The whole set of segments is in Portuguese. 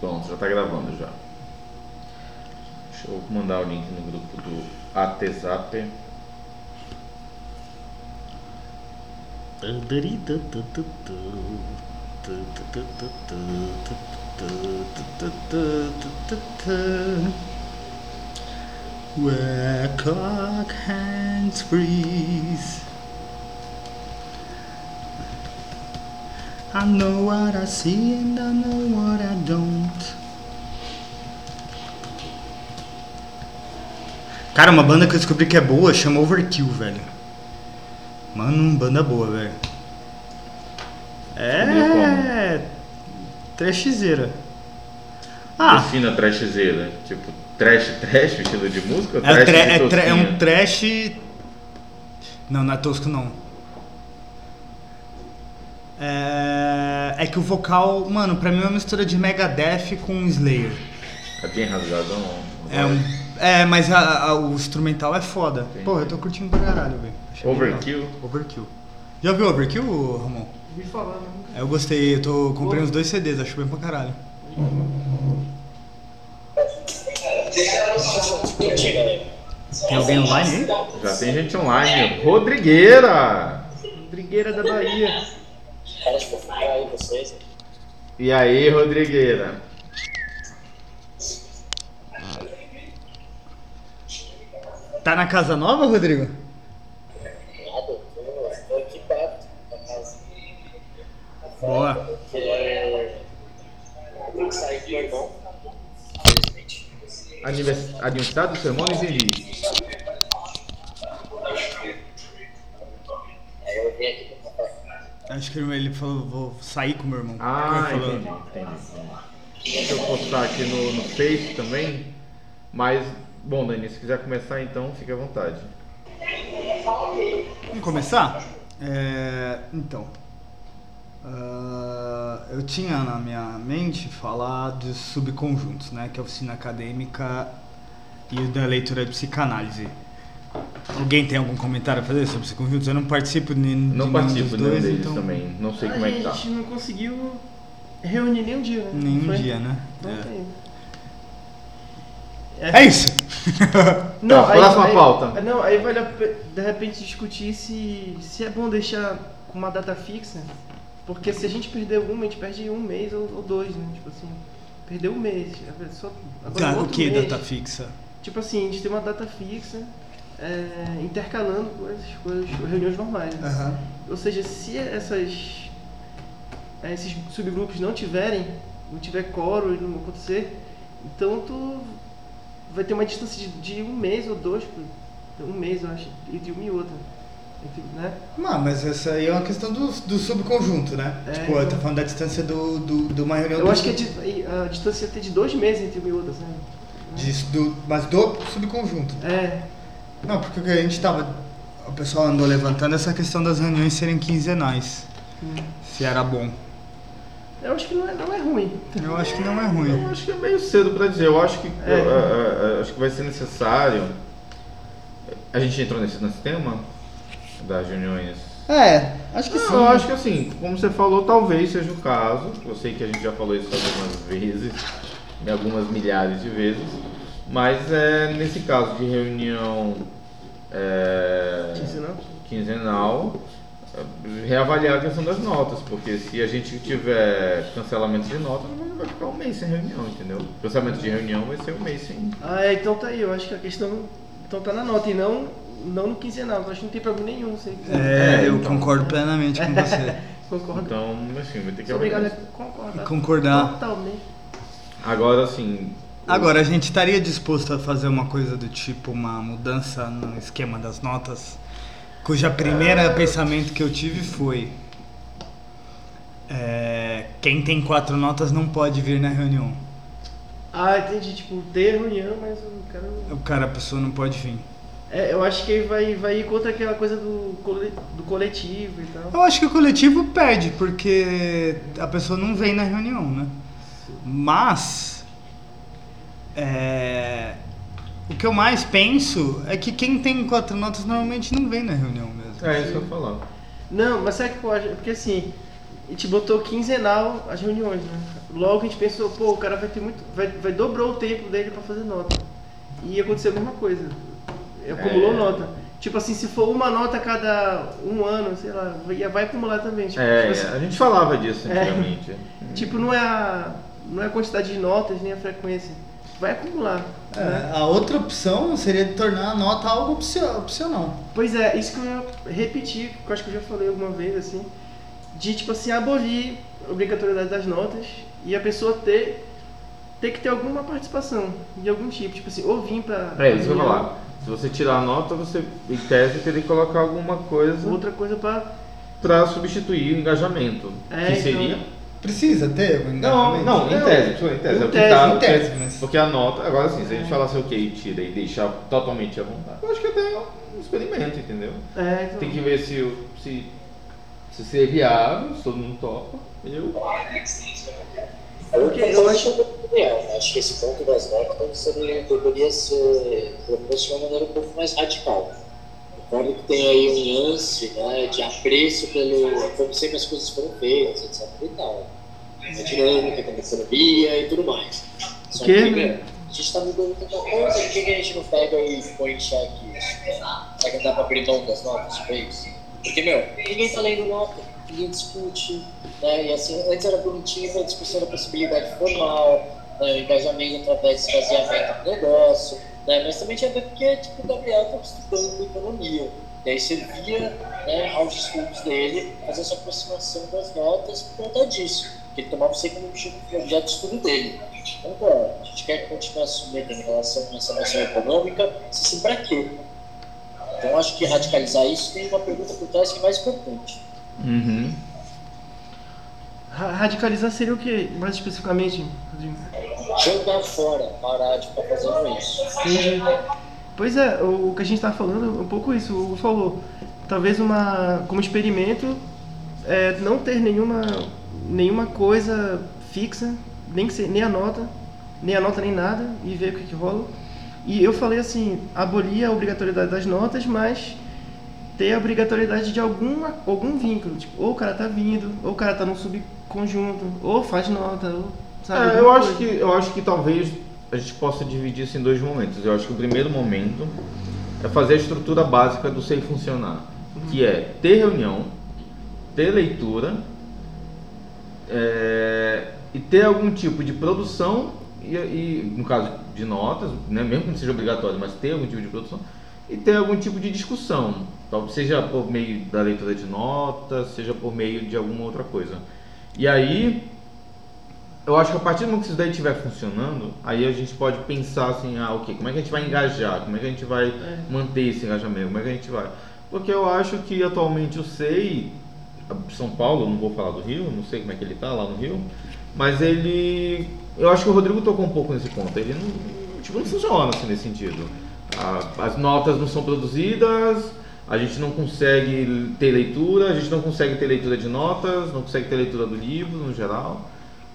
Pronto, já tá gravando já. Deixa eu mandar o link no grupo do ATZap. Where clock hands freeze. I know what I see and I know what I don't. Cara, uma banda que eu descobri que é boa chama Overkill, velho. Mano, banda boa, velho. É. Trashzeira. Ah, Defina trashzeira. Tipo, trash, trash, estilo de música? é, trash tra- de é é um trash. Não, não é tosco não. É, é que o vocal, mano, pra mim é uma mistura de Megadeth com Slayer. É bem rasgadão. É, um, é mas a- a- o instrumental é foda. Entendi. Pô, eu tô curtindo pra caralho, velho. Overkill? legal. Overkill. Já viu Overkill, Ramon? Vi falar, né? É, Eu gostei, eu tô comprei os dois CDs, acho bem pra caralho. Tem alguém online aí? Já tem gente online. Rodrigueira! Rodrigueira da Bahia. Caras fofinhos aí, vocês. E aí, Rodrigueira? Tá na casa nova, Rodrigo? Nada, tô, tô aqui perto da casa. Boa. Eu tenho que sair com meu irmão. Aniversário do seu irmão, não entendi. Aí eu vim aqui pra café. Acho que ele falou, vou sair com meu irmão. Ah, falou. entendi, entendi. Deixa eu postar aqui no, no Face também. Mas, bom, Dani, se quiser começar então, fique à vontade. Vamos começar? É, então, ah, eu tinha na minha mente falar dos subconjuntos, né? Que é a oficina acadêmica e da leitura de psicanálise. Alguém tem algum comentário a fazer sobre esses conjuntos? Eu não participo de, nenhum- de Não nenhum participo de nenhum dois, deles então também. Não sei a como é que tá. gente não conseguiu reunir nem um dia, né? nenhum Foi? dia, né? Não É. tem. É isso! Tá, próxima pauta. Não, aí vale a de repente discutir se, se é bom deixar com uma data fixa. Porque se a gente perder uma, a gente perde um mês ou, ou dois, né? Tipo assim, perdeu um mês. a pessoa- Agora Tá, o que mês, data fixa? Tipo assim, a gente tem uma data fixa, é, intercalando com as, com as reuniões normais. Né? Aham. Ou seja, se essas, eh, esses subgrupos não tiverem, não tiver coro e não acontecer, então tu vai ter uma distância de, de um mês ou dois, um mês eu acho, entre uma e outra. Né? Não, mas essa aí é uma questão do, do subconjunto, né? É, tipo, eu tô então. falando da distância do, do, de uma reunião Eu do acho que a, di- a distância ia ter de dois meses entre uma e outra, sabe? de- do, mas do subconjunto. É, Não, porque o que a gente tava. O pessoal andou levantando essa questão das reuniões serem quinzenais. Se era bom. eu acho que não é, não é ruim. Eu acho que não é Eu ruim. acho que é meio cedo pra dizer. Eu acho que, É. eh, eh, acho que vai ser necessário. A gente entrou nesse, nesse tema das reuniões. É, acho que Não, sim. eu acho que assim, como você falou, talvez seja o caso. Eu sei que a gente já falou isso algumas vezes, em algumas milhares de vezes. Mas é nesse caso de reunião é, Quinzenal? quinzenal, é, reavaliar a questão das notas, porque se a gente tiver cancelamento de notas, vai ficar um mês sem reunião, entendeu? Cancelamento de reunião vai ser um mês sem. Ah, é, então tá aí, eu acho que a questão então tá na nota e não, não no quinzenal, eu acho que não tem problema nenhum. Sei, É, É, eu então. concordo plenamente com você. Concordo. Então, assim, vai ter que Sou obrigado a concordar. Concordar. Totalmente. Agora, assim. Agora, a gente estaria disposto a fazer uma coisa do tipo uma mudança no esquema das notas, cuja primeira pensamento que eu tive foi é, quem tem quatro notas não pode vir na reunião. Ah, entendi. Tipo, ter reunião, mas o cara. O cara, a pessoa não pode vir. É, eu acho que vai, vai ir contra aquela coisa do, do coletivo e tal. Eu acho que o coletivo perde, porque a pessoa não vem na reunião, né? Mas é, o que eu mais penso é que quem tem quatro notas normalmente não vem na reunião mesmo. É isso que eu falar. Não, mas sabe o que eu acho? Porque assim, a gente botou quinzenal as reuniões, né? Logo a gente pensou, pô, o cara vai ter muito. Vai, vai dobrou o tempo dele pra fazer nota. E aconteceu a mesma coisa. Acumulou É. nota. Tipo assim, se for uma nota a cada um ano, sei lá, vai, vai acumular também. Tipo, É, tipo assim, a gente falava disso É. antigamente. tipo, não é a. Não é a quantidade de notas nem a frequência. Vai acumular. É, né? a outra opção seria de tornar a nota algo opcio- opcional. Pois é, isso que eu ia repetir, que eu acho que eu já falei alguma vez, assim, de tipo assim, abolir a obrigatoriedade das notas e a pessoa ter, ter que ter alguma participação de algum tipo, tipo assim, ou vir pra. É, isso que eu falar. Se você tirar a nota, você, em tese, teria que colocar alguma coisa Outra coisa pra. pra substituir o engajamento. É, que então- seria. Precisa ter algum Não, engajamento? não, em Não. tese, em tese. é o que Em tá- tese, em tese, mas- Porque a nota, agora sim, se a gente falasse ok e tira e deixar totalmente à vontade, eu acho que até é um experimento, entendeu? É, então, Tem que ver se, o- se, se seria viável, se todo mundo topa. Eu. Porque eu, acho, opinião, acho que esse ponto das notas ele deveria ser proposto de uma maneira um pouco mais radical. Concordo que tem aí um lance né, de apreço pelo como sempre as coisas foram feitas, etc. e tal. A dinâmica da economia e tudo mais. Só Que, que, né? a gente tá mudando tanta coisa, por que a gente não pega e põe em xeque isso? Será que dá pra abrir mão das notas de vez? Porque, meu, ninguém tá lendo nota, ninguém discute, né? E assim, antes era bonitinho a discussão da possibilidade formal, né? o engajamento através do esvaziamento do negócio, né? Mas também tinha a ver porque, tipo, o Gabriel estava estudando economia. E aí servia né, aos estudos dele fazer essa aproximação das notas por conta disso. Que ele tomava isso como objeto de estudo dele. Então, claro, a gente quer continuar submetendo em relação a essa noção econômica, se sim, para quê? Então, acho que radicalizar isso tem uma pergunta por trás que é mais importante. Uhum. Ra- radicalizar seria o que, mais especificamente? Rodrigo? Jogar fora, parar de ficar fazendo isso. Entendi. Pois é, o que a gente está falando é um pouco isso, o Hugo falou. Talvez uma, como experimento, é, não ter nenhuma, nenhuma coisa fixa, nem, que se- nem a nota, nem a nota nem nada, e ver o que, que rola. E eu falei assim, abolir a obrigatoriedade das notas, mas ter a obrigatoriedade de algum, algum vínculo. Tipo, ou o cara tá vindo, ou o cara tá num subconjunto, ou faz nota, ou sabe? É, eu acho coisa. que eu acho que talvez a gente possa dividir isso em dois momentos. Eu acho que o primeiro momento é fazer a estrutura básica do SEI funcionar, que é ter reunião, ter leitura é, e ter algum tipo de produção e, e, no caso de notas, né, mesmo que não seja obrigatório, mas ter algum tipo de produção e ter algum tipo de discussão, seja por meio da leitura de notas, seja por meio de alguma outra coisa. E aí eu acho que a partir do momento que isso daí estiver funcionando, aí a gente pode pensar assim, ah, ok, como é que a gente vai engajar? Como é que a gente vai É. manter esse engajamento? Como é que a gente vai? Porque eu acho que atualmente o SEI, São Paulo, não vou falar do Rio, não sei como é que ele tá lá no Rio, mas ele. Eu acho que o Rodrigo tocou um pouco nesse ponto. Ele não, tipo, não funciona assim nesse sentido. A- as notas não são produzidas, a gente não consegue ter leitura, a gente não consegue ter leitura de notas, não consegue ter leitura do livro no geral.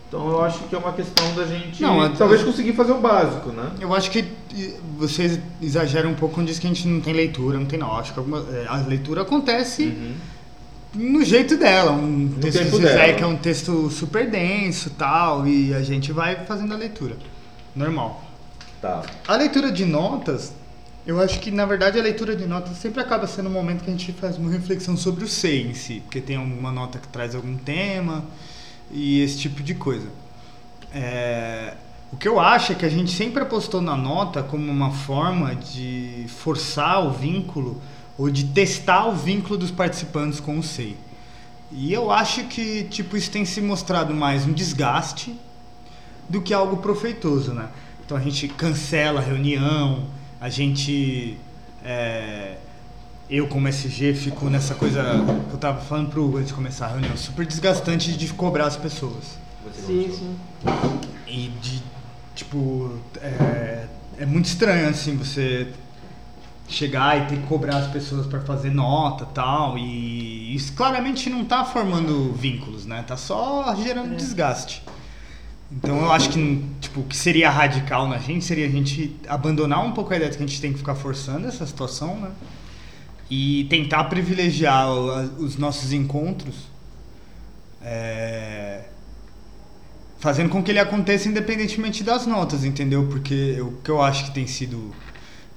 Então eu acho que é uma questão da gente Não, talvez conseguir fazer o básico, né? Eu acho que vocês exageram um pouco quando diz que a gente não tem leitura, não tem não. Acho que alguma, eh, a leitura acontece no jeito dela. Um texto tempo de Zezé dela. que é um texto super denso tal, e a gente vai fazendo a leitura. Normal. Tá. A leitura de notas, eu acho que na verdade a leitura de notas sempre acaba sendo um momento que a gente faz uma reflexão sobre o SEI em si, porque tem uma nota que traz algum tema e esse tipo de coisa. É, o que eu acho é que a gente sempre apostou na nota como uma forma de forçar o vínculo ou de testar o vínculo dos participantes com o SEI. E eu acho que tipo isso tem se mostrado mais um desgaste do que algo proveitoso, né? Então a gente cancela a reunião, a gente. é, eu, como SG, fico nessa coisa que eu tava falando pro Hugo antes de começar a reunião, super desgastante de cobrar as pessoas. Sim, sim. E de. Tipo. É, é muito estranho, assim, você chegar e ter que cobrar as pessoas para fazer nota tal. E isso claramente não tá formando vínculos, né? Tá só gerando desgaste. Então eu acho que tipo, o que seria radical na gente seria a gente abandonar um pouco a ideia de que a gente tem que ficar forçando essa situação, né? E tentar privilegiar os nossos encontros é, fazendo com que ele aconteça independentemente das notas, entendeu? Porque o que eu acho que tem sido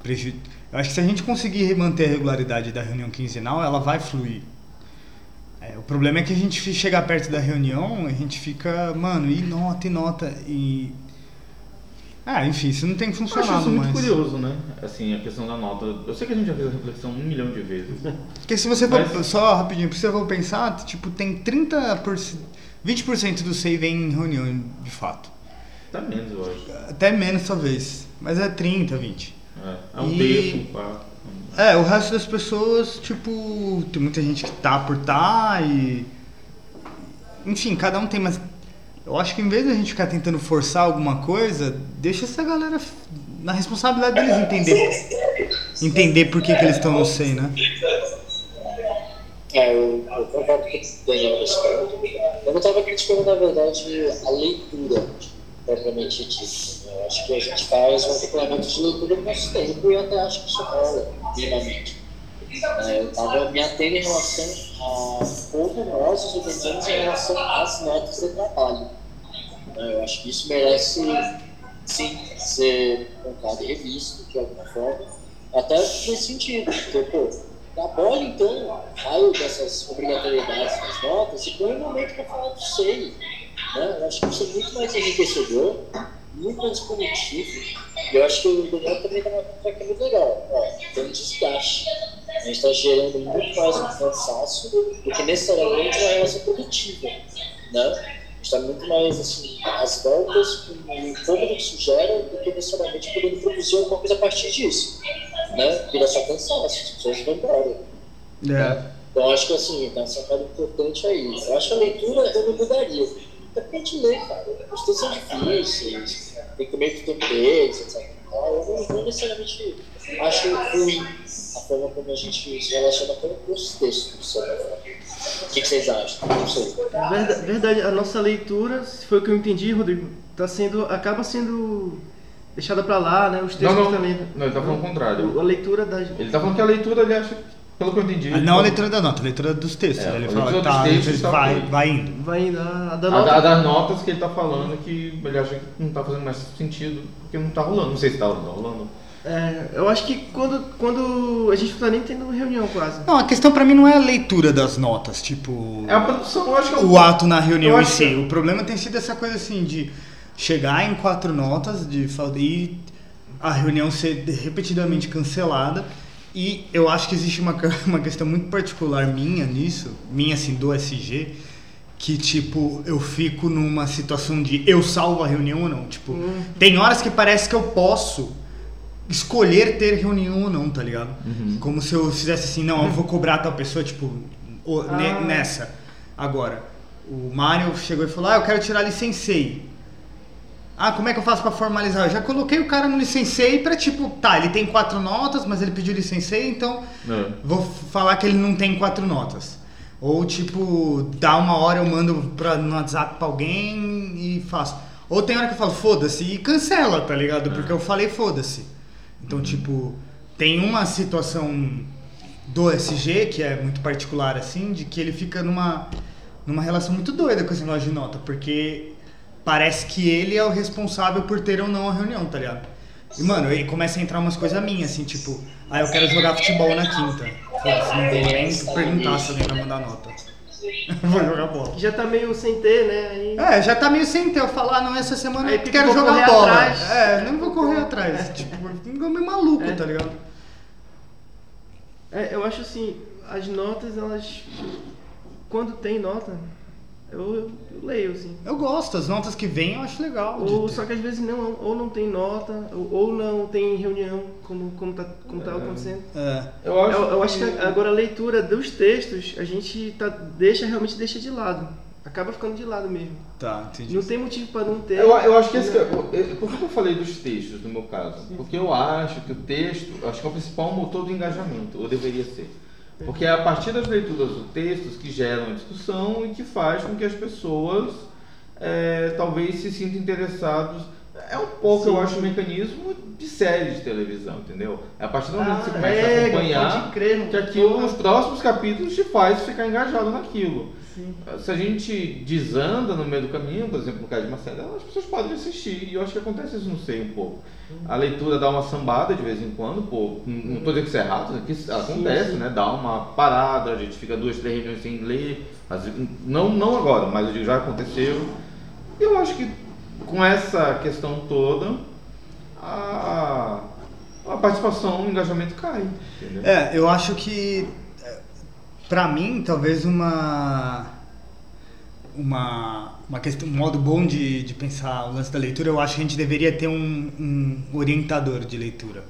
preju... Eu acho que se a gente conseguir manter a regularidade da reunião quinzenal, ela vai fluir. É, o problema é que a gente chega perto da reunião, a gente fica, mano, e nota, e nota, e. Ah, enfim, isso não tem Eu acho funcionado isso muito mais. curioso, né? Assim, a questão da nota. Eu sei que a gente já fez a reflexão um milhão de vezes. Porque se você for, Mas- só rapidinho, se você for pensar, tipo, tem 30%, 20% do SEI vem em reunião, de fato. Tá menos, eu acho. Até menos talvez, mas é 30, 20. É, é um E- terço, um quarto. É, o resto das pessoas, tipo, tem muita gente que tá por tá e. Enfim, cada um tem, mas eu acho que em vez de a gente ficar tentando forçar alguma coisa, deixa essa galera na responsabilidade deles entender. Entender por que, que eles estão no SEI, né? É, eu, eu concordo com o Daniel. Eu não estava criticando, na verdade, a leitura propriamente dita. né? Acho que a gente faz um regulamento de leitura com nosso tempo e até acho que isso rola, minimamente. É, eu estava me atendo em relação a como nós nos organizamos em relação às notas de trabalho. né? Eu acho que isso merece, sim, ser contado e revisto de alguma forma, até nesse sentido. Porque, pô, abole então raio dessas obrigatoriedades das notas e põe um momento para falar do SEI. Né? Eu acho que isso é muito mais enriquecedor, muito mais punitivo. E eu acho que o Daniel também está coisa muito legal. Ó, tem um desgaste. A gente está gerando muito mais um cansaço do que necessariamente uma relação produtiva. Né? A gente está muito mais assim, às voltas com o incômodo que isso gera do que necessariamente podendo produzir alguma coisa a partir disso. Né? Vira só cansaço, as pessoas vão embora. É. Então acho que assim, tá uma sacada importante aí. Eu acho que a leitura eu não mudaria. É porque a gente lê, cara. Os textos são difíceis, tem que comer com temperos, etc. Eu não, necessariamente acho ruim a forma como a gente se relaciona com os textos. O que, que vocês acham? Não sei. Verda- Verdade, a nossa leitura, se foi o que eu entendi, Rodrigo, tá sendo, acaba sendo deixada pra lá, né? Os textos Não, não. também. Não, ele tá falando o contrário. A leitura das. Ele tá falando que a leitura, ele acha, pelo que eu entendi. Ah, Não a leitura da nota, a leitura dos textos. É, ele fala que tá, textos tá vai, ok. vai indo. Vai indo. A, a da A, nota. da- das notas que ele tá falando que ele acha que não tá fazendo mais sentido, porque não tá rolando. Não sei se tá rolando. É, eu acho que quando, quando a gente não tá nem tendo reunião quase. Não, a questão pra mim não é a leitura das notas, tipo. É a produção, eu acho que é o ato na reunião Eu em si. que- O problema tem sido essa coisa assim de chegar em quatro notas de e a reunião ser repetidamente cancelada. E eu acho que existe uma, uma questão muito particular minha nisso, minha assim, do SG, que tipo, eu fico numa situação de eu salvo a reunião ou não. Tipo, Hum. tem horas que parece que eu posso escolher ter reunião ou não, tá ligado? Uhum. Como se eu fizesse assim, não, eu vou cobrar tal pessoa, tipo, Ah. nessa. Agora, o Mário chegou e falou, ah, eu quero tirar licenciei. Ah, como é que eu faço pra formalizar? Eu já coloquei o cara no licenciei pra, tipo, tá, ele tem quatro notas, mas ele pediu licenciei, então É. vou falar que ele não tem quatro notas. Ou, tipo, dá uma hora eu mando pra, no WhatsApp pra alguém e faço. Ou tem hora que eu falo, foda-se, e cancela, tá ligado? Porque eu falei, foda-se. Então, tipo, tem uma situação do SG, que é muito particular, assim, de que ele fica numa, numa relação muito doida com esse negócio de nota, porque parece que ele é o responsável por ter ou não a reunião, tá ligado? E, mano, aí começa a entrar umas coisas minhas, assim, tipo, ah, eu quero jogar futebol na quinta. Foda-se, não vou nem perguntar se alguém vai mandar nota. vou jogar bola. Já tá meio sem ter, né? Aí- É, já tá meio sem ter eu falar, não, essa semana eu quero que jogar bola. atrás. É, não vou correr atrás. Tipo, fico meio maluco, É. tá ligado? É, eu acho assim, as notas, elas. Quando tem nota, eu, eu leio, assim. Eu gosto, as notas que vêm eu acho legal. Ou, só que às vezes não, ou não tem nota, ou, ou não tem reunião, como, como, tá, como tá acontecendo. É. Eu acho, Eu, eu acho que agora a leitura dos textos, a gente tá, deixa, realmente deixa de lado. Acaba ficando de lado mesmo. Tá, entendi. Não tem motivo pra não ter. Eu, eu acho que esse que é, eu- por que eu falei dos textos no meu caso? Porque eu acho que o texto, eu acho que é o principal motor do engajamento, ou deveria ser. Porque é a partir das leituras dos textos que geram a discussão e que faz com que as pessoas é, talvez se sintam interessados. É um pouco, eu Sim. acho, o mecanismo de série de televisão, entendeu? É a partir do momento que você Ah, começa é, a acompanhar crer, que aquilo nos próximos capítulos te faz ficar engajado naquilo. Sim. Se a gente desanda no meio do caminho, por exemplo, no caso de Marcelo, as pessoas podem assistir. E eu acho que acontece isso no sei um pouco. A leitura dá uma sambada de vez em quando, pô. Não estou dizendo que isso é errado, né? que isso acontece, sim. né? Dá uma parada, a gente fica duas, três reuniões sem ler. Vezes- não, não agora, mas eu digo, já aconteceu. E eu acho que com essa questão toda, a, a participação, o engajamento cai. Entendeu? É, eu acho que pra mim, talvez uma uma uma questão, um modo bom de, de pensar o lance da leitura, eu acho que a gente deveria ter um, um orientador de leitura.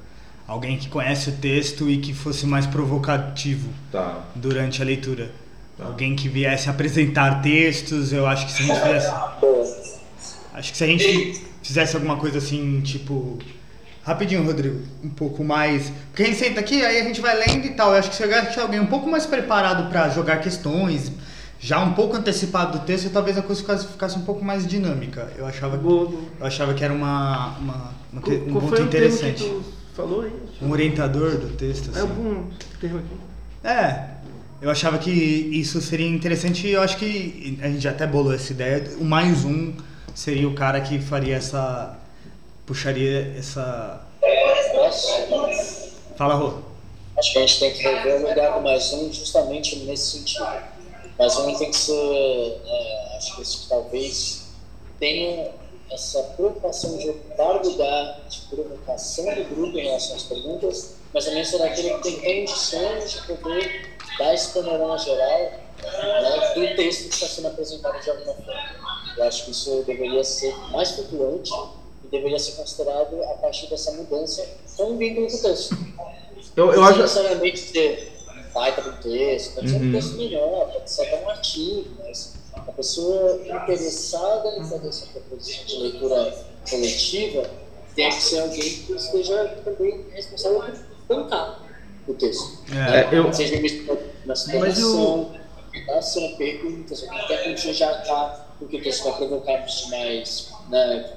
Alguém que conhece o texto e que fosse mais provocativo Tá. durante a leitura. Tá. Alguém que viesse apresentar textos, eu acho que se a gente fizesse Acho que se a gente fizesse alguma coisa assim, tipo. Rapidinho, Rodrigo, um pouco mais. Porque a gente senta aqui, aí a gente vai lendo e tal. Eu acho que se chegasse alguém um pouco mais preparado para jogar questões, já um pouco antecipado do texto, talvez a coisa ficasse, ficasse um pouco mais dinâmica. Eu achava, boa. eu achava que era uma, uma, uma que- Qual, um qual ponto que interessante. tu falou aí? Um orientador do texto. É Assim. algum termo aqui? É, eu achava que isso seria interessante e eu acho que a gente até bolou essa ideia. O mais um seria o cara que faria essa. Puxaria essa. Fala, Rô. acho que a gente tem que rever o lugar do mais um justamente nesse sentido. Mais um tem que ser, é, acho que isso talvez tenha essa preocupação de ocupar lugar de provocação do grupo em relação às perguntas, mas também ser aquele que tem condições de poder dar esse panorama geral né, do texto que está sendo apresentado de alguma forma. Eu acho que isso deveria ser mais flutuante deveria ser considerado a partir dessa mudança com o vínculo do texto. Eu, eu Não acho. necessariamente ser um baita do texto, pode ser Uhum. um texto melhor, pode ser até um artigo, mas a pessoa interessada em fazer essa proposição de leitura coletiva tem que ser alguém que esteja também responsável por bancar o texto. É, É, eu- Seja na Mas explanação, na sua perguntas, até condições de arcar, porque o texto vai provocar mais né,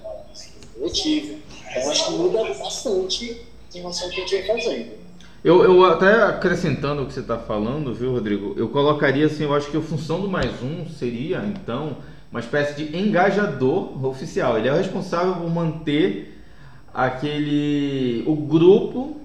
coletivo. Então acho que muda bastante em relação ao que a gente vem fazendo. Eu, eu até acrescentando o que você está falando, viu, Rodrigo? Eu colocaria assim, eu acho que a função do mais um seria, então, uma espécie de engajador oficial. Ele é o responsável por manter aquele. o grupo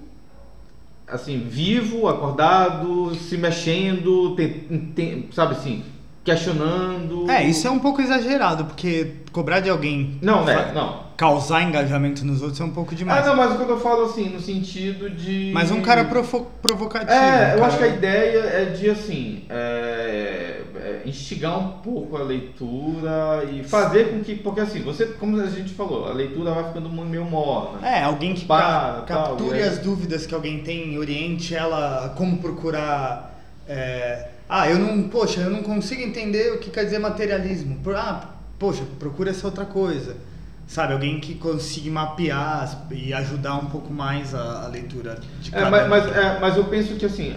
assim, vivo, acordado, se mexendo, tem- tem- sabe assim, questionando. É, isso é um pouco exagerado, porque cobrar de alguém Não, né? Não. Causar engajamento nos outros é um pouco demais. Ah, não, mas o que eu falo assim, no sentido de. Mas um cara profo- provocativo. É, um eu acho que a ideia é de assim é, é, instigar um pouco a leitura e fazer com que, porque assim, você, como a gente falou, a leitura vai ficando meio morna. É, alguém que Para, ca- capture as dúvidas que alguém tem, oriente ela como procurar. é, ah, eu não, poxa, eu não consigo entender o que quer dizer materialismo. Ah, poxa, procura essa outra coisa. Sabe, alguém que consiga mapear e ajudar um pouco mais a, a leitura de É, cada mas, um. mas, é, mas eu penso que assim,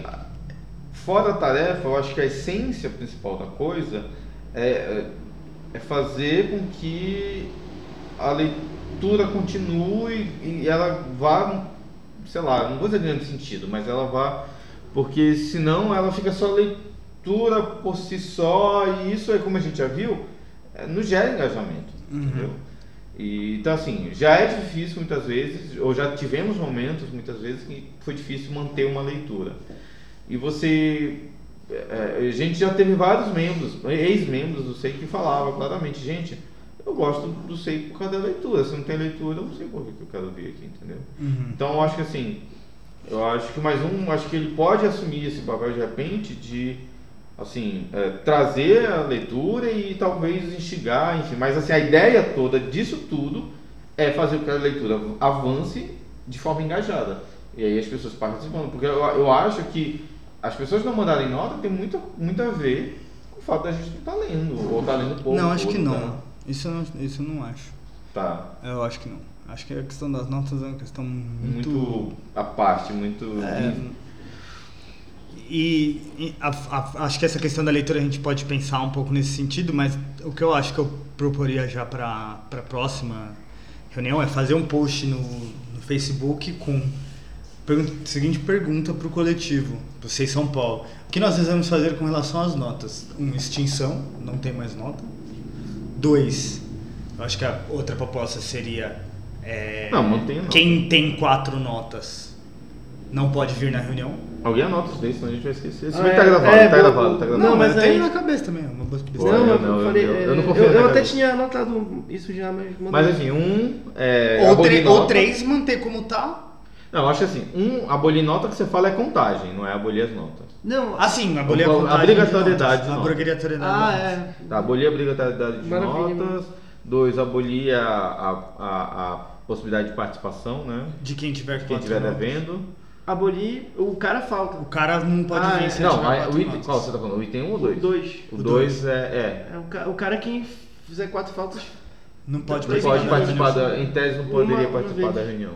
fora a tarefa, eu acho que a essência principal da coisa é, é- é fazer com que a leitura continue e ela vá, sei lá, não vou dizer grande sentido, mas ela vá, porque senão ela fica só leitura por si só e isso aí, como a gente já viu, é, não gera engajamento, entendeu? E, então, assim, já é difícil muitas vezes, ou já tivemos momentos muitas vezes que foi difícil manter uma leitura. E você. é, a gente já teve vários membros, ex-membros do SEI, que falavam claramente: gente, eu gosto do SEI por causa da leitura. Se não tem leitura, eu não sei por que que eu quero vir aqui, entendeu? Uhum. Então, eu acho que assim, eu acho que mais um, acho que ele pode assumir esse papel de repente de assim, é, trazer a leitura e talvez instigar, enfim, mas assim, a ideia toda disso tudo é fazer com que a leitura avance de forma engajada. E aí as pessoas participando, porque eu, eu acho que as pessoas não mandarem nota tem muito, muito a ver com o fato da gente não estar lendo, ou estar lendo pouco. não, acho ou que tá- não. Isso, eu não. isso eu não acho. Tá. Eu acho que não. Acho que a questão das notas é uma questão muito. Muito, à parte, muito. É, e, e a- a- acho que essa questão da leitura a gente pode pensar um pouco nesse sentido, mas o que eu acho que eu proporia já para a próxima reunião é fazer um post no, no Facebook com Pergunta- seguinte pergunta para o coletivo, vocês São Paulo. O que nós devemos fazer com relação às notas? Um, extinção, não tem mais nota. Dois, eu acho que a outra proposta seria é, Não, nota. quem tem quatro notas não pode vir na reunião. Alguém anota isso daí, senão a gente vai esquecer. Isso Ah, vai estar é, gravado, é, tá vou- gravado, tá gravado. Não, mas aí- na cabeça também, é uma boa Pô, não, eu não, eu- falei. eu- é, eu não confio eu, eu até cabeça. tinha anotado isso já, mas. mandei. Mas assim, um é. Ou, tre- ou três, manter como tá. Não, eu acho que assim, um abolir nota que você fala é contagem, não é abolir as notas. Não, Assim, abolir a A contagem obrigatoriedade de de notas. A obrigatoriedade ah, de é. Tá, abolir a obrigatoriedade de Maravilha. notas. Dois, abolir a, a, a, a possibilidade de participação, né? De quem tiver Quem quatro estiver notas. devendo. Abolir, o cara falta. O cara não pode Ah, vir é. se Não, quatro o item, qual você tá falando? O item 1 um ou 2? O dois. O O 2 é, é. É, o, o cara que fizer quatro faltas Não pode Dois Pode participar da. Em tese não poderia Uma- uma participar vez. da reunião.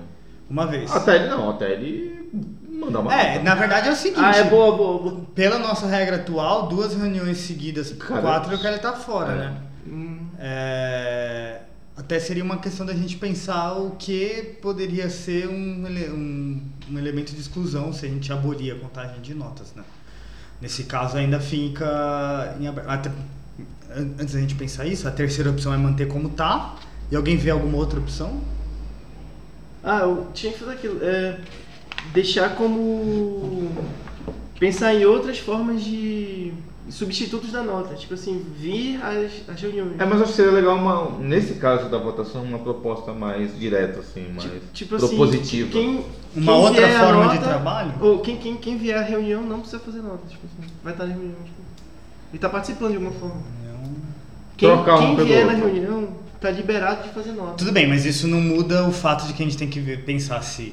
Uma vez. Até ele não, até ele mandar uma É, nota. na verdade é o seguinte. Ah, é boa, boa, boa. Pela nossa regra atual, duas reuniões seguidas por Cara, quatro, o cara tá fora, é. né? Hum, É, Até seria uma questão da gente pensar o que poderia ser um, um, um elemento de exclusão se a gente abolir a contagem de notas, né? Nesse caso ainda fica em aberto. Antes da gente pensar isso, a terceira opção é manter como tá. E alguém vê alguma outra opção? Ah, eu tinha que fazer aquilo. É, deixar como. Pensar em outras formas de. Substitutos da nota. Tipo assim, vir às, às reuniões. É, mas acho que seria legal, uma, nesse caso da votação, uma proposta mais direta, assim, mais Tipo- tipo assim, propositiva. Quem, Uma quem outra vier a forma de nota- trabalho? Ou quem, quem, quem vier à reunião não precisa fazer nota. Tipo assim, vai estar na reunião. Tipo, e tá participando de alguma forma. Quem, Trocar um quem vier na reunião tá liberado de fazer nota. Tudo bem, mas isso não muda o fato de que a gente tem que ver- pensar se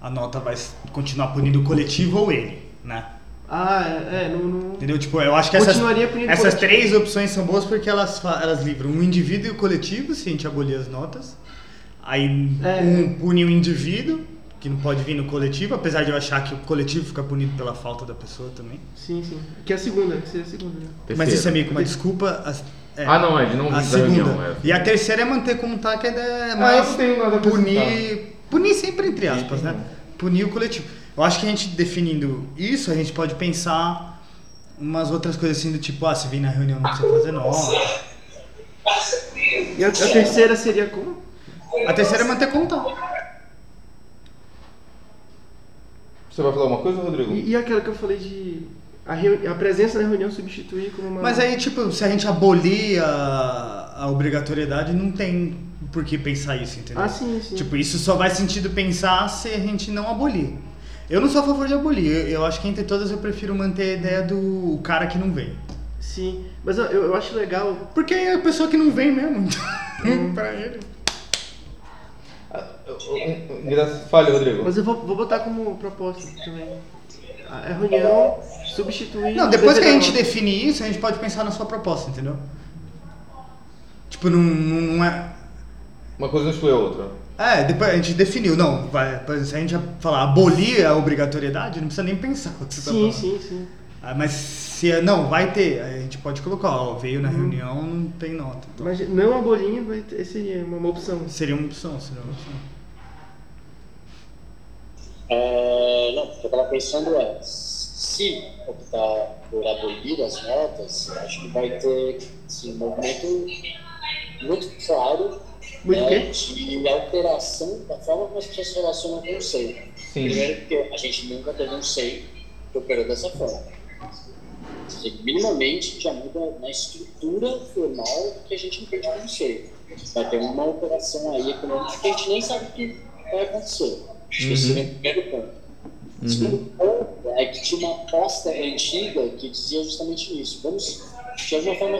a nota vai continuar punindo o coletivo ou ele, né? Ah, é, é não, não- Entendeu? Tipo, eu acho que essas, essas três opções são boas porque elas, elas livram o indivíduo e o coletivo, se a gente abolir as notas. Aí É. um pune o indivíduo, que não pode vir no coletivo, apesar de eu achar que o coletivo fica punido pela falta da pessoa também. Sim, sim. Que é a segunda, que seria a segunda, né? Mas isso é meio que uma desculpa. as- é, Ah, não, é de não vir a da segunda. reunião. É. E a terceira é manter como tá, que é Ah, eu mais não tenho nada a acrescentar. punir. Punir sempre entre aspas, Sim, né? Punir o coletivo. Eu acho que a gente definindo isso, a gente pode pensar umas outras coisas assim do tipo, ah, se vir na reunião não precisa fazer nota. E a, a terceira seria como? A terceira é manter tá. Você vai falar uma coisa, Rodrigo? E, e aquela que eu falei de. A, reu- a presença na reunião substituir como uma. Mas aí, tipo, se a gente abolir a, a obrigatoriedade, não tem por que pensar isso, entendeu? Ah, sim, sim. Tipo, isso só faz sentido pensar se a gente não abolir. Eu não sou a favor de abolir. Eu, eu acho que entre todas eu prefiro manter a ideia do cara que não vem. Sim. Mas eu, eu acho legal. Porque é a pessoa que não vem mesmo. Hum. Então, pra ele. Graças- Fale, Rodrigo. Mas eu vou, vou botar como proposta também. A a reunião substituir. Não, depois que a gente definir isso, a gente pode pensar na sua proposta, entendeu? Tipo, não, não é. Uma coisa não exclui a outra. É, depois a gente definiu. Não, vai, se a gente já falar abolir a obrigatoriedade, não precisa nem pensar o que você tá Sim, falando. sim, sim. Ah, mas se não, vai ter, a gente pode colocar, ó, veio na reunião, não tem nota. Então, Mas não abolindo vai ter- seria uma, uma opção. seria uma opção, seria uma opção. É, não, o que eu estava pensando é, se optar por abolir as notas, acho que vai ter assim, um movimento muito claro Muito né, de alteração da forma como as pessoas se relacionam com o SEI. Sim. Primeiro porque a gente nunca teve um SEI que operou dessa forma. Minimamente já muda na estrutura formal que a gente entende como SEI. Vai ter uma operação aí econômica que a gente nem sabe o que vai acontecer. Acho que esse seria o primeiro ponto. O segundo ponto é que tinha uma aposta antiga que dizia justamente isso. Vamos, de alguma forma,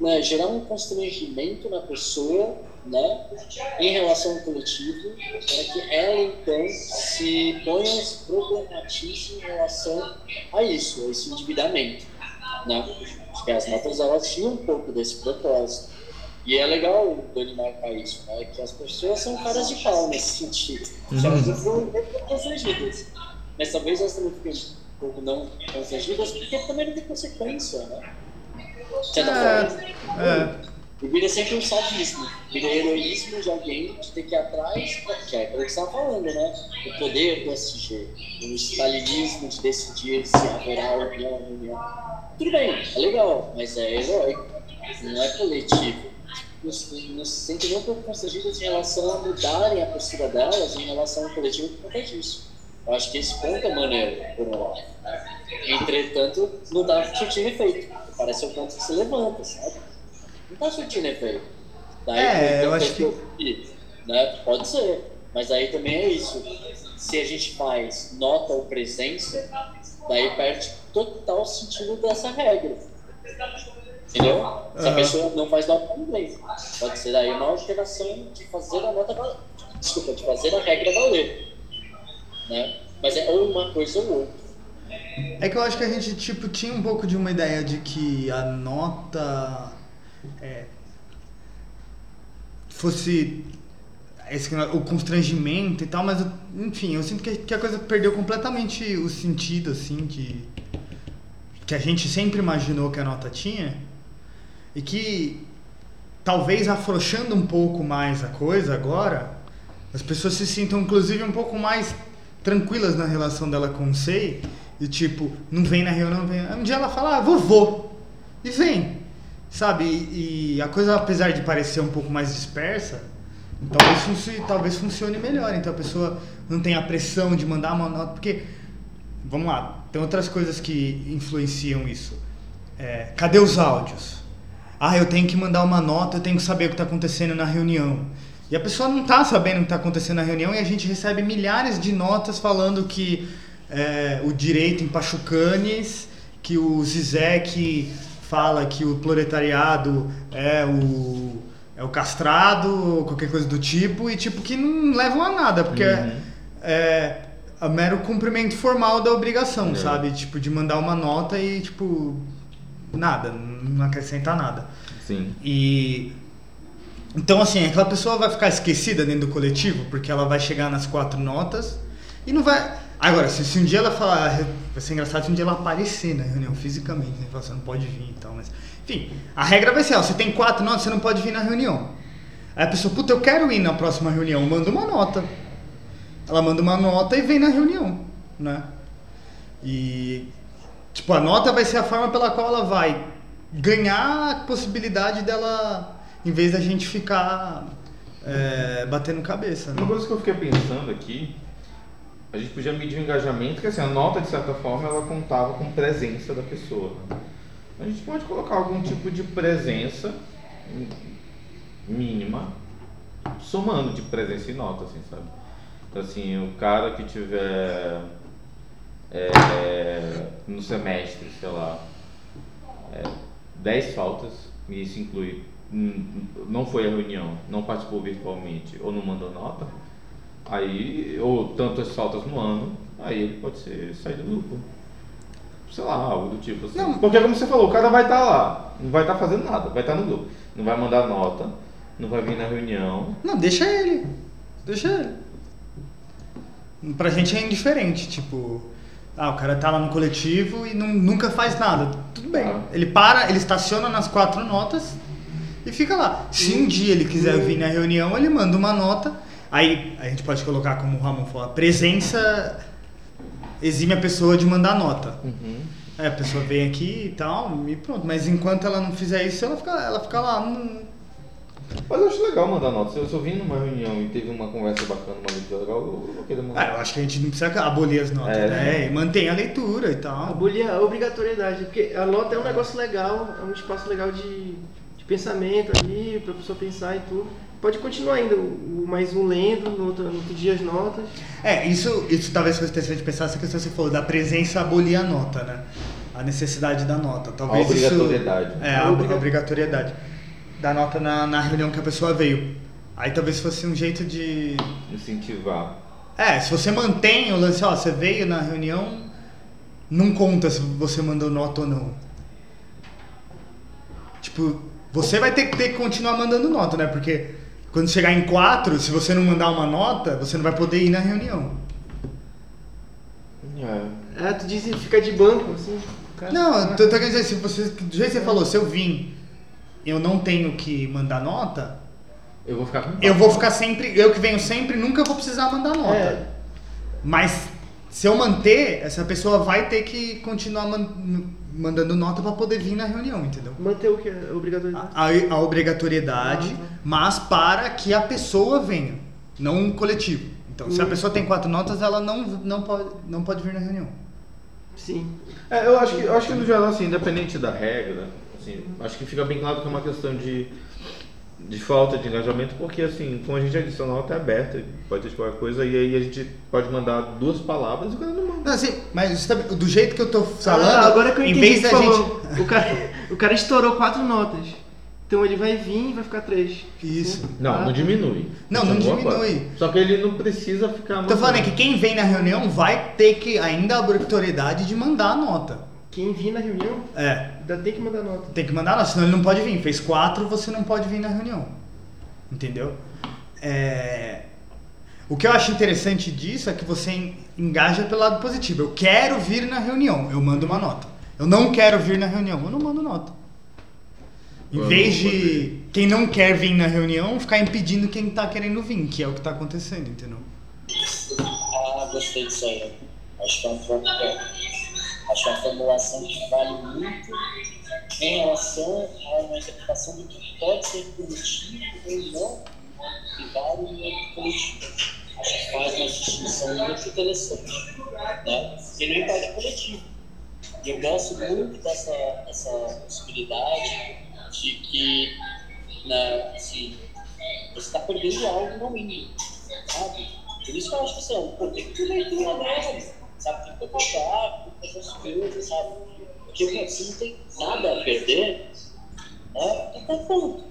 né, gerar um constrangimento na pessoa né, em relação ao coletivo, para que ela, então, se ponha, se problematize em relação a isso, a esse endividamento. Né? Porque as notas, elas tinham um pouco desse propósito. E é legal o Dani marcar isso, né? Que as pessoas são caras de pau nesse sentido. Que elas não foram constrangidas. Mas talvez elas também fiquem um pouco não constrangidas, porque também não tem consequência, né? De certa forma. É, E vira sempre um sadismo, vira heroísmo de alguém de ter que ir atrás, que é aquilo que você estava falando, né? O poder do SG, o stalinismo de decidir se haverá ou não reunião. Tudo bem, é legal, mas é heróico, não é coletivo. Não se não se sentem nem um pouco constrangidas em relação a mudarem a postura delas em relação ao coletivo por conta disso. Eu acho que esse ponto é maneiro, por um lado. Entretanto, não dá surtindo efeito. Parece o ponto que se levanta, sabe? Não tá surtindo efeito. Daí, É, eu acho que- que- Né? Pode ser. Mas aí também é isso. Se a gente faz nota ou presença, daí perde total sentido dessa regra. Entendeu? Se a pessoa não faz nota, bem. Pode ser daí uma alteração de fazer a nota valer. Desculpa, de fazer a regra valer. Né? Mas é ou uma coisa ou outra. É que eu acho que a gente, tipo, tinha um pouco de uma ideia de que a nota é, fosse esse, o constrangimento e tal, mas, enfim, eu sinto que, que a coisa perdeu completamente o sentido, assim, de... que a gente sempre imaginou que a nota tinha e que, talvez afrouxando um pouco mais a coisa agora, as pessoas se sintam, inclusive, um pouco mais tranquilas na relação dela com o SEI e tipo, não vem na reunião, não vem. Um dia ela fala, ah, vovô. E vem. Sabe? E, e a coisa, apesar de parecer um pouco mais dispersa, talvez, funci- talvez funcione melhor. Então a pessoa não tem a pressão de mandar uma nota. Porque, vamos lá, tem outras coisas que influenciam isso. É, cadê os áudios? Ah, eu tenho que mandar uma nota, eu tenho que saber o que está acontecendo na reunião. E a pessoa não está sabendo o que está acontecendo na reunião e a gente recebe milhares de notas falando que é, o direito em Pachucanes, que o Zizek fala que o proletariado é o, é o castrado, qualquer coisa do tipo, e tipo que não levam a nada, porque Uhum. é, é mero cumprimento formal da obrigação, É. sabe? Tipo, de mandar uma nota e, tipo, nada, não acrescenta nada. Sim. E então assim, aquela pessoa vai ficar esquecida dentro do coletivo porque ela vai chegar nas quatro notas e não vai. Agora, se, se um dia ela falar, vai ser engraçado se um dia ela aparecer na reunião fisicamente, né? Falar, você não pode vir e tal, mas enfim, a regra vai ser, ó, você tem quatro notas, você não pode vir na reunião. Aí a pessoa, puta, eu quero ir na próxima reunião, manda uma nota. Ela manda uma nota e vem na reunião, né? E tipo, a nota vai ser a forma pela qual ela vai ganhar a possibilidade dela, em vez da gente ficar é, batendo cabeça. Né? Uma coisa que eu fiquei pensando aqui, a gente podia medir o engajamento, que assim, a nota, de certa forma, ela contava com presença da pessoa. né? A gente pode colocar algum tipo de presença mínima, somando de presença e nota, assim, sabe? Então, assim, o cara que tiver é, no semestre, sei lá, é, 10 faltas, e isso inclui não foi à reunião, não participou virtualmente ou não mandou nota, aí, ou tantas faltas no ano, aí ele pode ser sair do grupo. Sei lá, algo do tipo assim. Não. Porque como você falou, o cara vai estar lá, não vai estar fazendo nada, vai estar no grupo. Não vai mandar nota, não vai vir na reunião. Não, deixa ele. Deixa ele. Pra gente é indiferente, tipo, ah, o cara tá lá no coletivo e não, nunca faz nada. Tudo bem. Ah. Ele para, ele estaciona nas quatro notas e fica lá. Se um dia ele quiser vir na reunião, ele manda uma nota. Aí a gente pode colocar, como o Ramon falou, a presença exime a pessoa de mandar nota. Uhum. Aí a pessoa vem aqui e tal, e pronto. Mas enquanto ela não fizer isso, ela fica, ela fica lá. hum, Mas eu acho legal mandar nota. Se eu, se eu vim numa reunião e teve uma conversa bacana, uma leitura legal, eu, eu vou querer mandar. Ah, eu acho que a gente não precisa abolir as notas, É. né? E mantém a leitura e tal. Abolir a obrigatoriedade, porque a nota é um negócio legal, é um espaço legal de, de pensamento ali, pra pessoa pensar e tudo. Pode continuar ainda, o, o mais um lendo, no outro, no outro dia as notas. É, isso, isso talvez fosse interessante pensar essa questão que você falou, da presença abolir a nota, né? A necessidade da nota. Talvez A obrigatoriedade. Isso, é, a, a obrigatoriedade da nota na, na reunião que a pessoa veio. Aí talvez fosse um jeito de. Incentivar. É, se você mantém o lance, ó, você veio na reunião, não conta se você mandou nota ou não. Tipo, você vai ter que, ter que continuar mandando nota, né? Porque quando chegar em quatro, se você não mandar uma nota, você não vai poder ir na reunião. É. É, tu diz e fica de banco, assim. cara. Não, eu tô tô querendo dizer, se você, do jeito que você falou, se eu vim eu não tenho que mandar nota, Eu vou ficar com eu vou ficar sempre, eu que venho sempre, nunca vou precisar mandar nota. É. Mas se eu manter, essa pessoa vai ter que continuar man- mandando nota pra poder vir na reunião, entendeu? Manter o que? A obrigatoriedade. A, a obrigatoriedade, Ah, tá. mas para que a pessoa venha, não um coletivo. Então, se a Hum. pessoa tem quatro notas, ela não, não, pode, não pode vir na reunião. Sim. É, eu acho que, eu acho que no geral, assim, independente da regra, assim, acho que fica bem claro que é uma questão de, de falta de engajamento, porque assim, como a gente adiciona nota é aberta, pode ter qualquer coisa, e aí a gente pode mandar duas palavras e o cara não manda. Não, assim, mas sabe, do jeito que eu tô falando, Ah, agora que eu em entendi vez o da que você gente. falou. O cara, o cara estourou quatro notas. Então ele vai vir e vai ficar três. Isso. Não, Ah, não diminui. Não, Isso é não boa diminui. parte. Só que ele não precisa ficar Tô falando é que quem vem na reunião vai ter que ainda a obrigatoriedade de mandar a nota. Quem vir na reunião É, ainda tem que mandar nota. tem que mandar nota, senão ele não pode vir. Fez quatro, você não pode vir na reunião. Entendeu? É, O que eu acho interessante disso é que você en- engaja pelo lado positivo. Eu quero vir na reunião, eu mando uma nota. Eu não quero vir na reunião, eu não mando nota. Em Eu vez de quem não quer vir na reunião ficar impedindo quem tá querendo vir, que é o que tá acontecendo, entendeu? Ah, gostei disso aí. Acho que é um bom. Acho é uma formulação que vale muito em relação a uma interpretação do que pode ser coletivo ou não privado e âmbito coletivo. Acho que faz uma distinção muito interessante. Né? E não impede o coletivo. Eu gosto muito dessa, dessa possibilidade de que né, assim, você está perdendo algo não indo, sabe? Por isso que eu acho que assim, pô, tem que ter leitura mesmo, sabe? Tem que pagar, tem que fazer as coisas, sabe? Porque pô, você não tem nada a perder, né? Então ponto,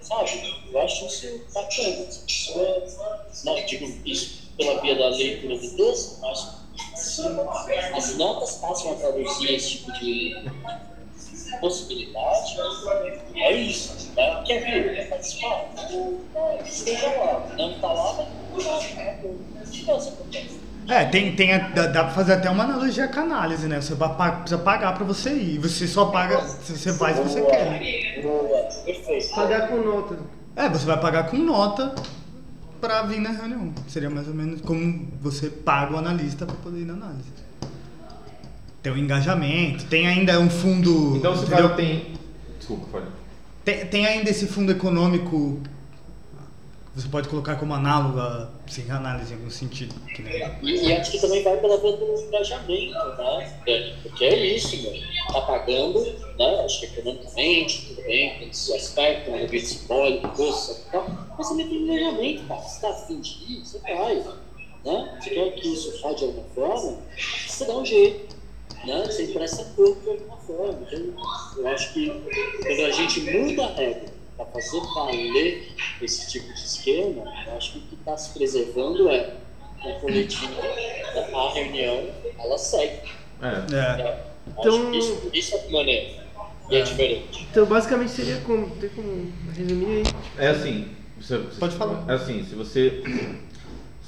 sabe? Eu acho isso bacana. Essa pessoa, não, digo isso pela via da leitura do texto, mas se as notas passam a traduzir esse tipo de possibilidade, é isso. Né? Quer vir? Quer participar? Esteja lá. Não está lá, mas não Então, você acontece. É, tem, tem a- dá, dá pra fazer até uma analogia com a análise, né? Você vai precisa pagar pra você ir. Você só paga se você vai se você Boa, quer. Boa, perfeito. Pagar com nota. É, você vai pagar com nota pra vir na reunião. Seria mais ou menos como você paga o analista pra poder ir na análise. Tem o engajamento, tem ainda um fundo. Então se o cara tem. Desculpa, pode. tem, tem ainda esse fundo econômico. Você pode colocar como análogo à psicanálise em algum sentido. Que nem... E, e acho que também vai pela via do engajamento, né? Dani? Porque é isso, meu. Tá pagando, né? Acho que economicamente, tudo bem, tem esse aspecto, um evento simbólico, doce e tal. Mas também tem engajamento, cara. Você tá afim de ir, você vai. Né? Você quer que isso faça de alguma forma, você dá um jeito. Né? Você empresta corpo de alguma forma. Então, eu acho que quando a gente muda a regra para fazer valer esse tipo de esquema, eu acho que o que está se preservando é o coletivo, a reunião, ela segue. É. É. Então- Acho que isso, isso é maneiro. E é diferente. Então basicamente seria como. Tem como resumir aí? É assim. Você, você- Pode falar. É assim, se você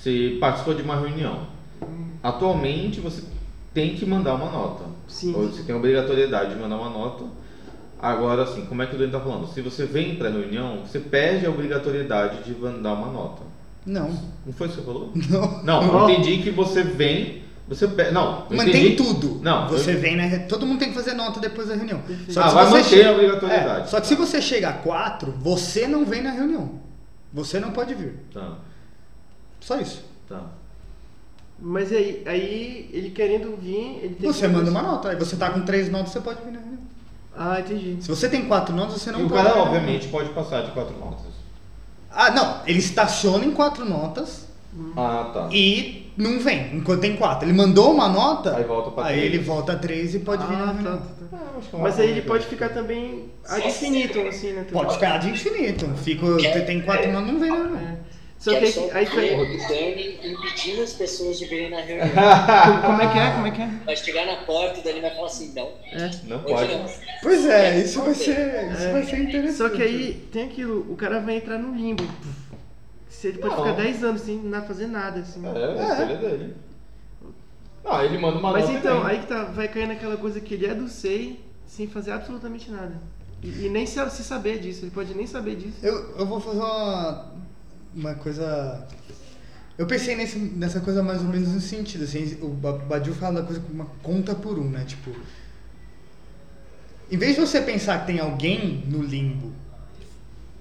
se participou de uma reunião, atualmente você tem que mandar uma nota. Sim. Ou você tem a obrigatoriedade de mandar uma nota. Agora, assim, como é que o Dani está falando? Se você vem para a reunião, você perde a obrigatoriedade de mandar uma nota. Não. Não foi isso que você falou? Não. Não, eu entendi que você vem, você pe... Não, eu Mantém entendi- tudo. Não, Você eu- vem na. re- Todo mundo tem que fazer nota depois da reunião. Só Ah, vai você manter chega- a obrigatoriedade. É, só que se você chega a quatro, você não vem na reunião. Você não pode vir. Tá, Só isso. tá. Mas aí, aí ele querendo vir, ele tem Você que. manda uma nota. Aí você tá com três notas, você pode vir na reunião. Ah, entendi. Se você tem quatro notas, você não e o pode. cara, vir na obviamente, pode passar de quatro notas. Ah, não. Ele estaciona em quatro notas Ah, tá. e não vem, enquanto tem quatro. Ele mandou uma nota, Aí volta pra aí três. ele volta a três e pode vir na Ah, tá, reunião. tá, tá. Ah, é uma Mas aí ele pode ficar também ad infinitum, assim, né? Pode ficar de infinito. Fico, tem quatro notas, não vem na reunião. É. Só que Quero aí, só aí ver foi. o Dani impedindo as pessoas de virem na reunião. Como é que é? Como é que é? Vai chegar na porta e Dani vai falar assim, não, É. Não pode. não. Pois é, isso vai ser, isso É. vai ser interessante. Só que aí tem aquilo, o cara vai entrar no limbo. Se ele pode Não. ficar 10 anos sem na- fazer nada, assim. É, a escolha é dele. Não, ele manda uma Mas então, vem. aí que tá, vai cair naquela coisa que ele é do SEI sem fazer absolutamente nada. E, e nem se, se saber disso, ele pode nem saber disso. Eu, eu vou fazer uma, uma coisa. Eu pensei nesse, nessa coisa mais ou menos nesse sentido. Assim, o Ba- Badiou fala da coisa como uma conta por um, né? Tipo. Em vez de você pensar que tem alguém no limbo,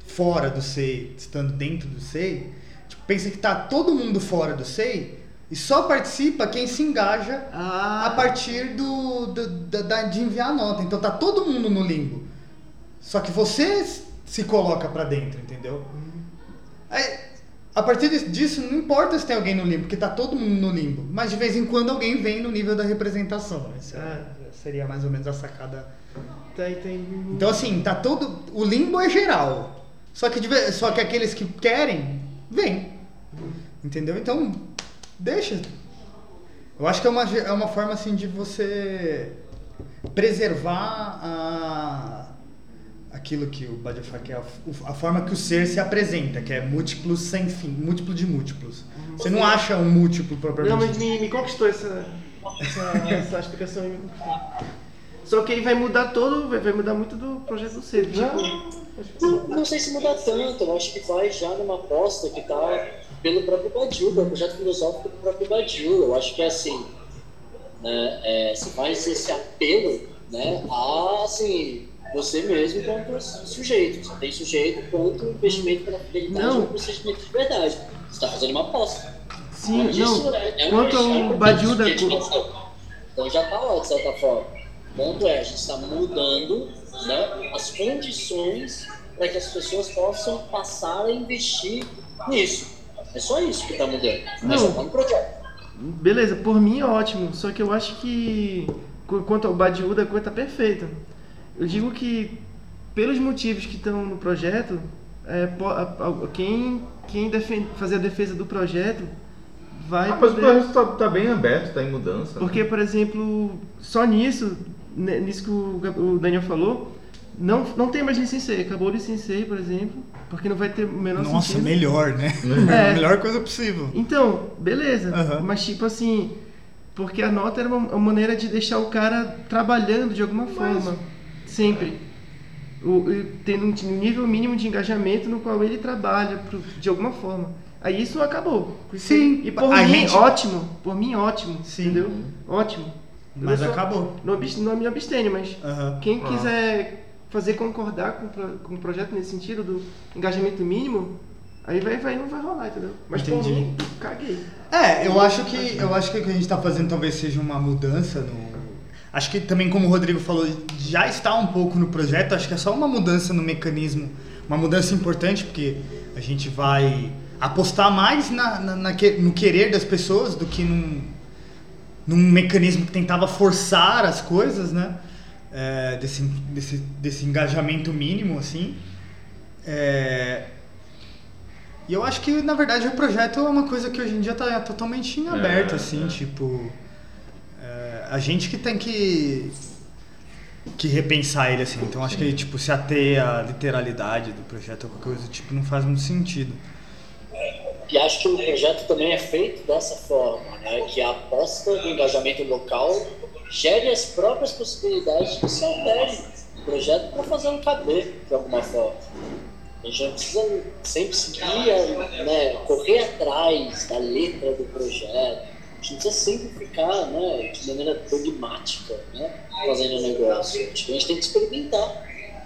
fora do SEI, estando dentro do SEI, tipo, pensa que tá todo mundo fora do SEI e só participa quem se engaja Ah, a partir do, do- da- de enviar a nota. Então tá todo mundo no limbo. Só que você se coloca pra dentro, entendeu? Aí, a partir dis- disso, não importa se tem alguém no limbo, porque tá todo mundo no limbo. Mas de vez em quando alguém vem no nível da representação. Essa Ah. seria mais ou menos a sacada. tem, tem. Então assim, tá todo. O limbo é geral. Só que, de só que aqueles que querem, vêm. Entendeu? Então, deixa. Eu acho que é uma, é uma forma assim de você preservar a, aquilo que o Badiafá quer, a, forma que o ser se apresenta, que é múltiplos sem fim, múltiplo de múltiplos. Você não acha um múltiplo Não, propriamente mas me, me conquistou essa, essa, essa explicação. Só que aí vai mudar todo, vai, vai mudar muito do projeto do ser. Tipo, Não, não sei se muda tanto, eu acho que vai já numa aposta que tá pelo próprio Badiou, pelo projeto filosófico do próprio Badiou. Eu acho que é assim, né, é, se faz esse apelo né, a assim, você mesmo enquanto sujeito. Você tem sujeito quanto investimento pela fidelidade Não. ou procedimento de verdade. Você está fazendo uma aposta. sim, Mas não. é- é um Quanto ao investimento Badiou da. Então já está lá, de certa forma. O ponto é, a gente está mudando né, as condições para que as pessoas possam passar a investir nisso. É só isso que está mudando. Não. já está no projeto. Beleza, por mim é ótimo. Só que eu acho que qu- quanto ao Badiou da coisa tá perfeita. Eu digo que pelos motivos que estão no projeto, é, quem, quem defende, fazer a defesa do projeto vai Ah, mas o poder. projeto tá, tá bem aberto, tá em mudança. né? Porque, por exemplo, só nisso, ne- nisso que o Daniel falou, não, não tem mais licenciei. Acabou o licenciei, por exemplo, porque não vai ter o menor Nossa, sentido. melhor, né? É. a melhor coisa possível. Então, beleza. Aham. Mas tipo assim, porque a nota era uma, uma maneira de deixar o cara trabalhando de alguma forma. Sempre. O, tendo um um nível mínimo de engajamento no qual ele trabalha pro- de alguma forma. Aí isso acabou. Sim, E por a mim, gente- ótimo. Por mim, ótimo. Sim. Entendeu? Ótimo. Mas só- acabou. Não, não me abstenho, mas Aham. quem Ah. quiser fazer concordar com, com o projeto nesse sentido do engajamento mínimo, aí vai, vai, não vai rolar, entendeu? Mas por Entendi. mim, caguei. É, eu acho que eu acho que o que a gente está fazendo talvez seja uma mudança no. Acho que também, como o Rodrigo falou, já está um pouco no projeto. Acho que é só uma mudança no mecanismo, uma mudança importante porque a gente vai apostar mais na, na- na no querer das pessoas do que num, num mecanismo que tentava forçar as coisas, né? É, desse, desse, desse engajamento mínimo, assim. É, e eu acho que, na verdade, o projeto é uma coisa que hoje em dia está totalmente em aberto, É, assim, é. tipo... é, a gente que tem que que repensar ele, assim. Então, acho que, tipo, se ater à literalidade do projeto ou qualquer coisa tipo, não faz muito sentido. E acho que o projeto também é feito dessa forma, né? que a aposta do engajamento local gere as próprias possibilidades de se altere o projeto para fazê-lo caber de alguma forma. A gente não precisa sempre seguir, né, correr atrás da letra do projeto. A gente precisa sempre ficar né, de maneira dogmática né, fazendo o negócio. Acho que a gente tem que experimentar.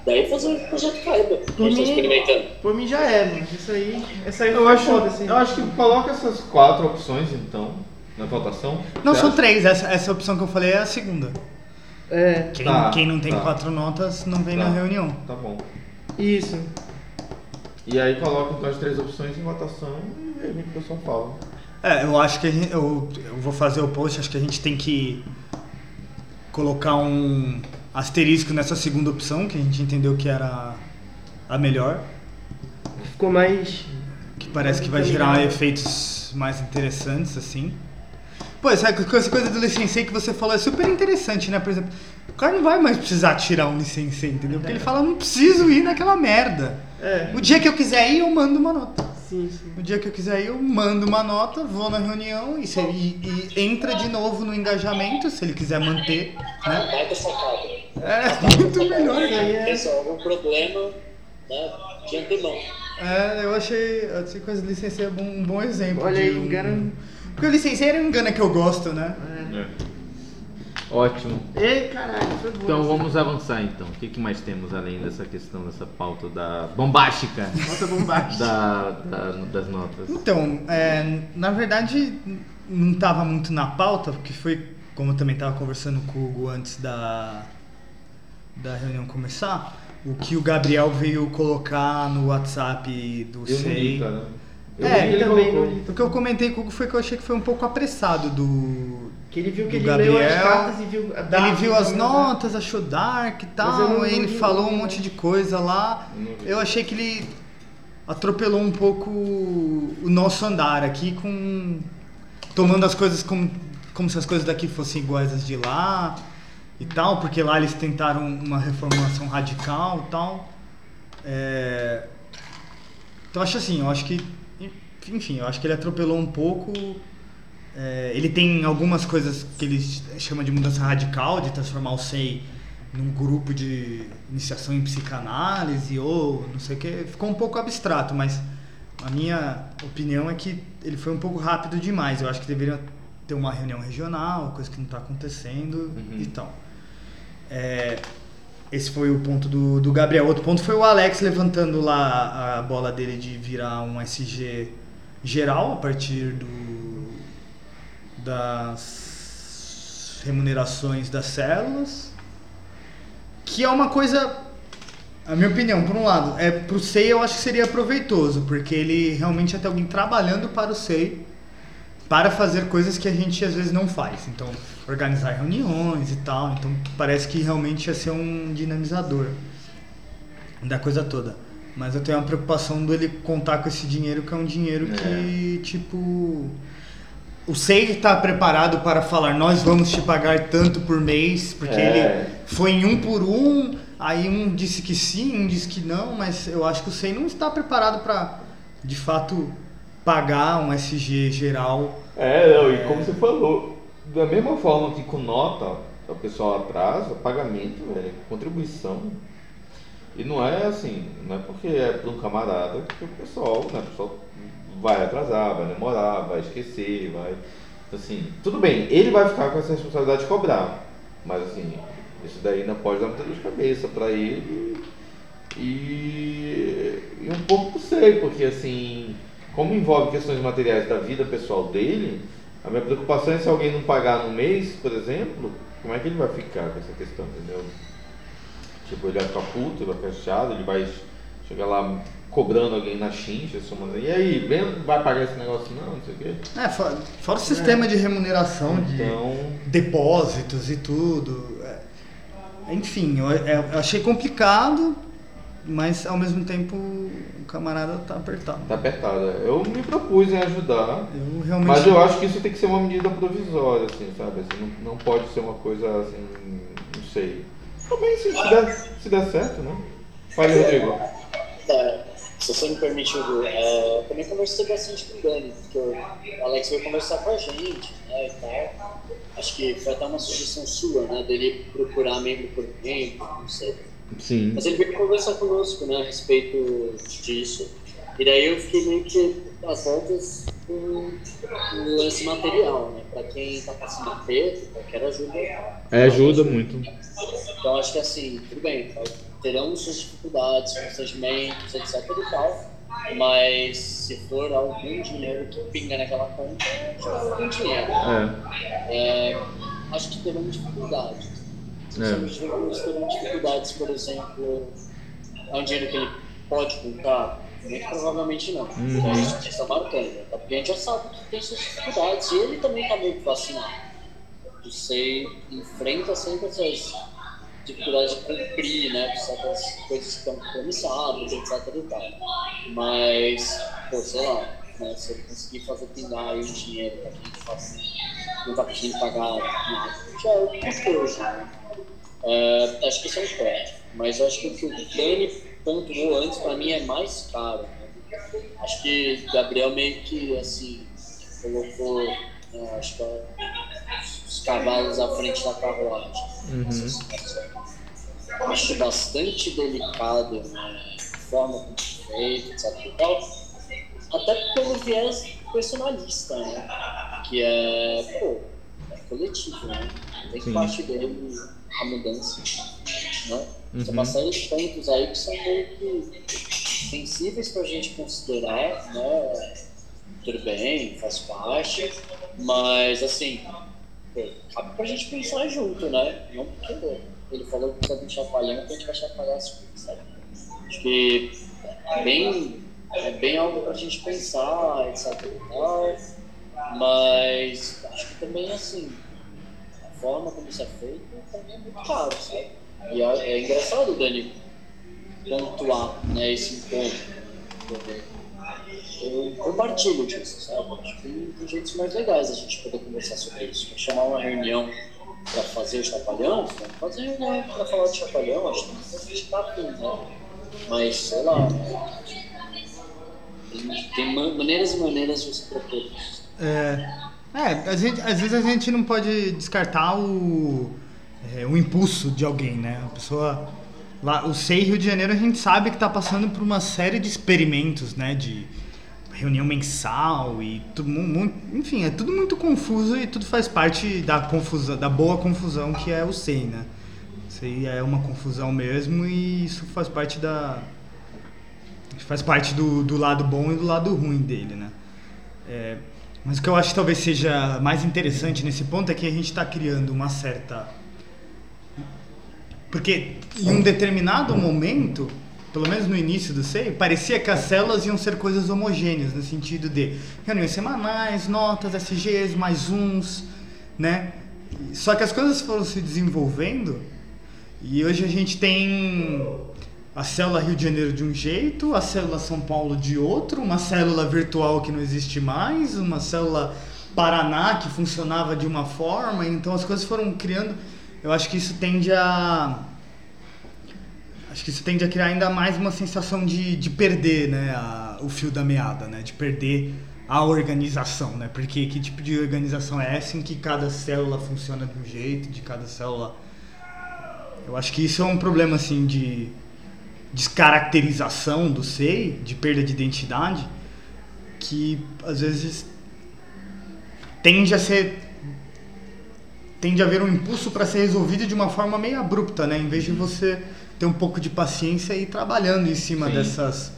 Daí fazer o projeto caiba. Gente está mim- experimentando. Por mim já é, mano. Isso aí. Essa aí Eu acho, foda, assim. eu acho que coloca essas quatro opções então na votação. Não, são acha? três. Essa, essa opção que eu falei é a segunda. É, Quem, Tá, quem não tem tá. quatro notas não vem Tá. na reunião. Tá bom. isso. E aí coloca então as três opções em votação e vê o que o pessoal fala. É, eu acho que a gente, eu, eu vou fazer o post, acho que a gente tem que colocar um asterisco nessa segunda opção, que a gente entendeu que era a melhor, Ficou mais. que parece que vai gerar efeitos mais interessantes, assim. Pô, essa essa coisa do licenciei que você falou é super interessante, né? Por exemplo, o cara não vai mais precisar tirar um licenciei, entendeu? Porque ele fala, não preciso ir naquela merda. É, O dia que eu quiser ir, eu mando uma nota. Sim, sim. No dia que eu quiser ir, eu mando uma nota, vou na reunião e, se- e- e entra de novo no engajamento, se ele quiser manter, né? Baita sacada. É, muito melhor. É- Resolve um problema né, de antemão. É, eu achei, eu achei que as licencias é um bom exemplo. Olha de aí, um- engana- Porque o licenciado é um engana que eu gosto, né? É. Ótimo. Ei, caralho, foi bom. Então vamos avançar então. O que, que mais temos além dessa questão, dessa pauta da bombástica Nota bombástica. da, da- das notas? Então, é, na verdade, não estava muito na pauta, porque foi, como eu também estava conversando com o Hugo antes da, da reunião começar, o que o Gabriel veio colocar no WhatsApp do Eu SEI. li, cara. Eu É, ele também colocou. li. O que eu comentei com o Hugo foi que eu achei que foi um pouco apressado do. Que ele viu que ele leu as Gabriel. cartas e viu a data Ele viu as também, né? notas, achou dark e tal, não- aí ele não- falou não- um monte de coisa lá. Eu não vi. Eu achei que ele atropelou um pouco o nosso andar aqui com tomando as coisas como, como se as coisas daqui fossem iguais às de lá e tal, porque lá eles tentaram uma reformulação radical e tal. É, Então acho assim, eu acho que enfim, eu acho que ele atropelou um pouco. É, ele tem algumas coisas que ele chama de mudança radical, de transformar o SEI num grupo de iniciação em psicanálise ou não sei o que. Ficou um pouco abstrato, mas a minha opinião é que ele foi um pouco rápido demais. Eu acho que deveria ter uma reunião regional, coisa que não está acontecendo Uhum. e tal. É, esse foi o ponto do, do Gabriel. Outro ponto foi o Alex levantando lá a bola dele de virar um SG geral a partir do, das remunerações das células. Que é uma coisa, a minha opinião, por um lado, é pro SEI eu acho que seria proveitoso, porque ele realmente é ter alguém trabalhando para o SEI para fazer coisas que a gente às vezes não faz. Então, organizar reuniões e tal. Então, parece que realmente ia ser um dinamizador da coisa toda. Mas eu tenho uma preocupação dele contar com esse dinheiro, que é um dinheiro que, tipo. O SEI está preparado para falar, nós vamos te pagar tanto por mês, porque É. ele foi em um por um, aí um disse que sim, um disse que não, mas eu acho que o SEI não está preparado para, de fato, pagar um SG geral. É, não, e como você falou, da mesma forma que com nota o pessoal atrasa, pagamento, velho, contribuição. E não é assim, não é porque é para um camarada que o pessoal, né, o pessoal vai atrasar, vai demorar, vai esquecer, vai. Assim, tudo bem, ele vai ficar com essa responsabilidade de cobrar. Mas assim, isso daí ainda pode dar muita dor de cabeça para ele e, e um pouco sei, porque assim, como envolve questões materiais da vida pessoal dele, a minha preocupação é se alguém não pagar no mês, por exemplo, como é que ele vai ficar com essa questão, entendeu? Tipo, ele vai ficar puto, ele vai ficar chateado, ele vai chegar lá cobrando alguém na chincha, somando, e aí, vem, vai pagar esse negócio não, não sei o quê. É, fora, fora o sistema de remuneração de Então, depósitos e tudo. É, Enfim, eu, eu achei complicado, mas ao mesmo tempo o camarada tá apertado. tá apertada. Eu me propus em ajudar, Eu realmente. Mas eu acho que isso tem que ser uma medida provisória, assim, sabe? Assim, não, não pode ser uma coisa assim, não sei. Também se, se, der, se der certo, né? Fale, Rodrigo. É, se você me permite, Hugo, é, eu também conversei bastante com o Dani, porque o Alex veio conversar com a gente, né, e tal. Acho que foi até uma sugestão sua, né, dele procurar membro por membro, não sei. Sim. Mas ele veio conversar conosco, né, a respeito disso. E daí eu fiquei meio que às voltas com o lance material, né, pra quem tá passando aperto, qualquer ajuda. É, ajuda muito. Então acho que assim, tudo bem, terão suas dificuldades, constrangimentos, etc e tal, mas se for algum dinheiro que pinga naquela conta, já algum dinheiro. É. É, acho que terão dificuldades. Se É. os jogadores terão dificuldades, por exemplo, é um dinheiro que ele pode contar? Muito provavelmente não. Uhum. Então isso que está marcando. Até porque a gente já sabe que tem suas dificuldades e ele também está meio que vacinado. Você enfrenta sempre essas dificuldades de cumprir, né? Certas coisas que estão compromissadas, etc e tal. Mas, pô, sei lá, né? Se ele conseguir fazer pingar aí um dinheiro pra quem de fato não tá conseguindo pagar nada, já é alguma coisa, né? É, acho que isso é um ponto. Mas acho que o que o Dani pontuou antes, pra mim, é mais caro. Né? Acho que o Gabriel meio que, assim, colocou, né, acho que é os cavalos à frente da carruagem. Uhum. Situação. acho bastante delicado, né? a forma como é feito, etc. Até pelo viés personalista, né? Que é, pô, é coletivo, né? Tem que Sim. partir dele a mudança, né? Tem Uhum. uma série de pontos aí que são meio que sensíveis pra gente considerar, né? Tudo bem, faz parte, mas assim, pô, cabe pra gente pensar junto, né? Não porque ele falou que precisa de chapalhão que a gente vai chapalhar as coisas, sabe? Acho que é bem, é bem algo pra gente pensar, etc. mas acho que também assim, a forma como isso é feito também é muito caro, sabe? E é, é engraçado Dani pontuar né, esse ponto. Eu compartilho disso, sabe? Acho que tem, tem jeitos mais legais a gente poder conversar sobre isso. Chamar uma reunião para fazer o chapalhão, vamos fazer reunião para falar de chapalhão, acho que a gente tá né? Mas, sei lá, tem, tem ma- maneiras e maneiras de se propor isso. É, é a gente, às vezes a gente não pode descartar o, é, o impulso de alguém, né? A pessoa. Lá, o SEI Rio de Janeiro a gente sabe que está passando por uma série de experimentos, né? De reunião mensal e tudo mu- mu- enfim, é tudo muito confuso e tudo faz parte da confusão, da boa confusão que é o SEI, né? O SEI é uma confusão mesmo e isso faz parte da faz parte do, do lado bom e do lado ruim dele, né? É, mas o que eu acho que talvez seja mais interessante nesse ponto é que a gente está criando uma certa. Porque em um determinado momento, pelo menos no início do SEI, parecia que as células iam ser coisas homogêneas, no sentido de reuniões semanais, notas, SGs, mais uns, né? Só que as coisas foram se desenvolvendo e hoje a gente tem a célula Rio de Janeiro de um jeito, a célula São Paulo de outro, uma célula virtual que não existe mais, uma célula Paraná que funcionava de uma forma, então as coisas foram criando. Eu acho que isso tende a. Acho que isso tende a criar ainda mais uma sensação de, de perder né, a- o fio da meada, né? De perder a organização, né? Porque que tipo de organização é essa em que cada célula funciona de um jeito, de cada célula. Eu acho que isso é um problema assim de descaracterização do SEI, de perda de identidade, que às vezes tende a ser tende a haver um impulso para ser resolvido de uma forma meio abrupta, né? Em vez de você ter um pouco de paciência e ir trabalhando em cima Sim. dessas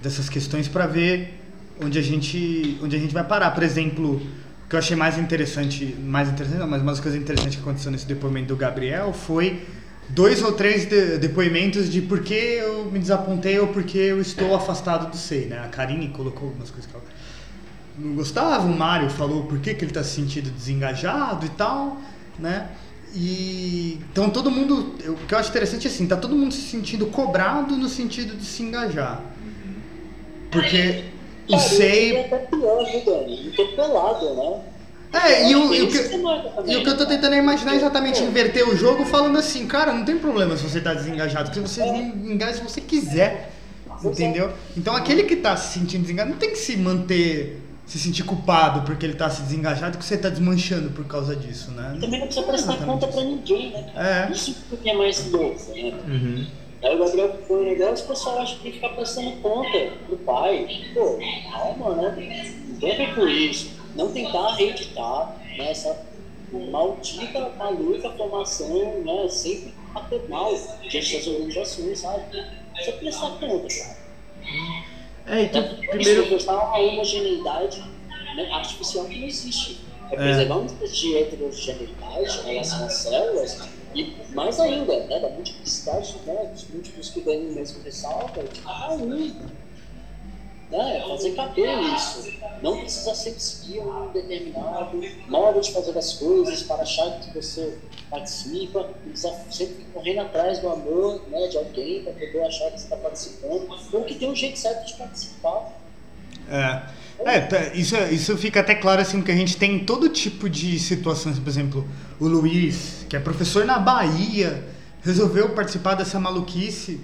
dessas questões para ver onde a gente onde a gente vai parar. Por exemplo, o que eu achei mais interessante, mais interessante, não, mas uma das coisas interessantes que aconteceu nesse depoimento do Gabriel foi dois ou três de- depoimentos de por que eu me desapontei ou por que eu estou afastado do SEI, né? A Karine colocou algumas coisas que ela não gostava, o Mário falou por que, que ele está se sentindo desengajado e tal, né? E então todo mundo, eu- o que eu acho interessante é assim, tá todo mundo se sentindo cobrado no sentido de se engajar. Porque o SEI até pior, viu, Dani? Interpelado, né? É, e o, e o que, e o que eu tô tentando é imaginar é exatamente Pô, inverter o jogo falando assim, cara, não tem problema se você tá desengajado, porque você É. engaja se você quiser. Entendeu? Então aquele que tá se sentindo desengajado não tem que se manter, se sentir culpado porque ele tá se desengajado que você tá desmanchando por causa disso, né? Também não precisa é prestar conta pra ninguém, né? cara? É. Isso que é mais louco, né? Uhum. Aí o Gabriel foi um negócio, o pessoal acha que tem que ficar prestando conta pro pai. Pô, calma, né? Não tem a ver com isso. Não tentar reeditar né, essa maldita, maluca formação, né? Sempre paternal diante das organizações, sabe? Precisa prestar conta, cara. É, então, Primeiro, primeiro. gostar uma homogeneidade né, artificial que não existe. É preservar uma espécie de heterogeneidade em relação às células e, mais ainda, né, da multiplicidade né, dos múltiplos que o Dani mesmo ressalta de cada um. Né, fazer caber isso. Não precisa sempre seguir um determinado modo de fazer as coisas para achar que você participa. Precisa sempre correndo atrás do amor né, de alguém para poder achar que você está participando. Ou que tem um jeito certo de participar. É. É, tá, isso, isso fica até claro assim, porque a gente tem todo tipo de situações, por exemplo, o Luiz, que é professor na Bahia, resolveu participar dessa maluquice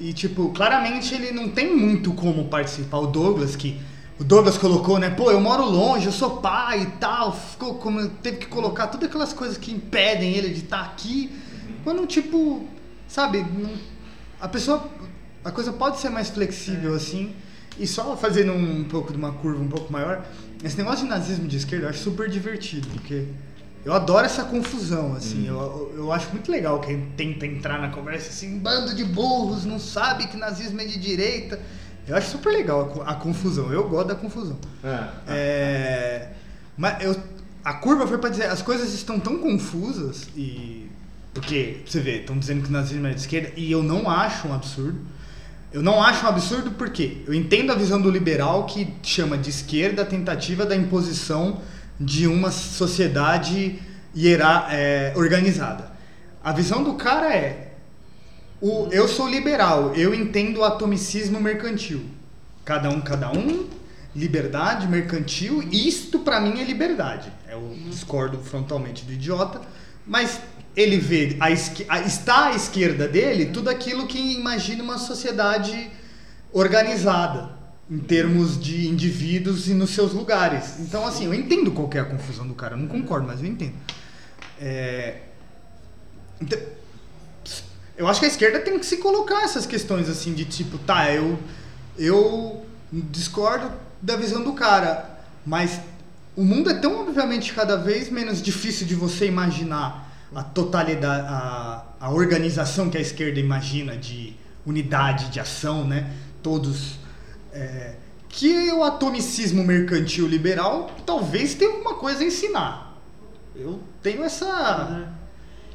e, tipo, claramente ele não tem muito como participar. O Douglas, que o Douglas colocou, né, pô, eu moro longe, eu sou pai e tal, ficou como teve que colocar todas aquelas coisas que impedem ele de estar aqui, quando, tipo, sabe, não- a pessoa, a coisa pode ser mais flexível assim, e só fazendo um pouco de uma curva um pouco maior, esse negócio de nazismo de esquerda eu acho super divertido, porque eu adoro essa confusão, assim, eu, eu acho muito legal quem tenta entrar na conversa assim, bando de burros, não sabe que nazismo é de direita. Eu acho super legal a, a confusão, eu gosto da confusão. É. É, mas eu, a curva foi pra dizer, as coisas estão tão confusas e porque você vê, estão dizendo que o nazismo é de esquerda e eu não acho um absurdo. Eu não acho um absurdo porque eu entendo a visão do liberal que chama de esquerda a tentativa da imposição de uma sociedade hierar, é, organizada. A visão do cara é o, eu sou liberal, eu entendo o atomicismo mercantil. Cada um, cada um, liberdade, mercantil, isto pra mim é liberdade. Eu discordo frontalmente do idiota, mas ele vê, a a- está à esquerda dele tudo aquilo que imagina uma sociedade organizada, em termos de indivíduos e nos seus lugares. Então, assim, eu entendo qual é a confusão do cara, eu não concordo, mas eu entendo. É, então, eu acho que a esquerda tem que se colocar essas questões assim de tipo, tá, eu eu discordo da visão do cara, mas o mundo é tão obviamente cada vez menos difícil de você imaginar a totalidade, a, a organização que a esquerda imagina de unidade de ação, né? Todos é, que o atomicismo mercantil liberal talvez tenha alguma coisa a ensinar. Eu tenho essa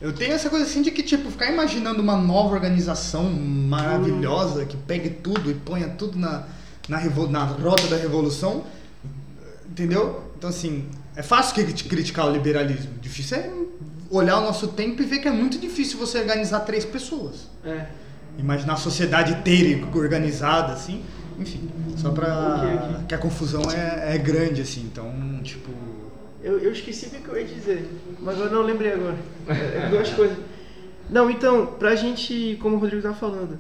eu tenho essa coisa assim de que, tipo, ficar imaginando uma nova organização maravilhosa que pegue tudo e ponha tudo na, na, na rota da revolução, entendeu? Então, assim, é fácil cri- criticar o liberalismo. Difícil é olhar o nosso tempo e ver que é muito difícil você organizar três pessoas. É. Imaginar a sociedade inteira organizada, assim. Enfim, só pra... Ok, ok. que a confusão é, é grande, assim. Então, tipo... Eu, eu esqueci o que eu ia dizer, mas agora não lembrei agora. É, é duas coisas. Não, então, pra gente, como o Rodrigo tá falando,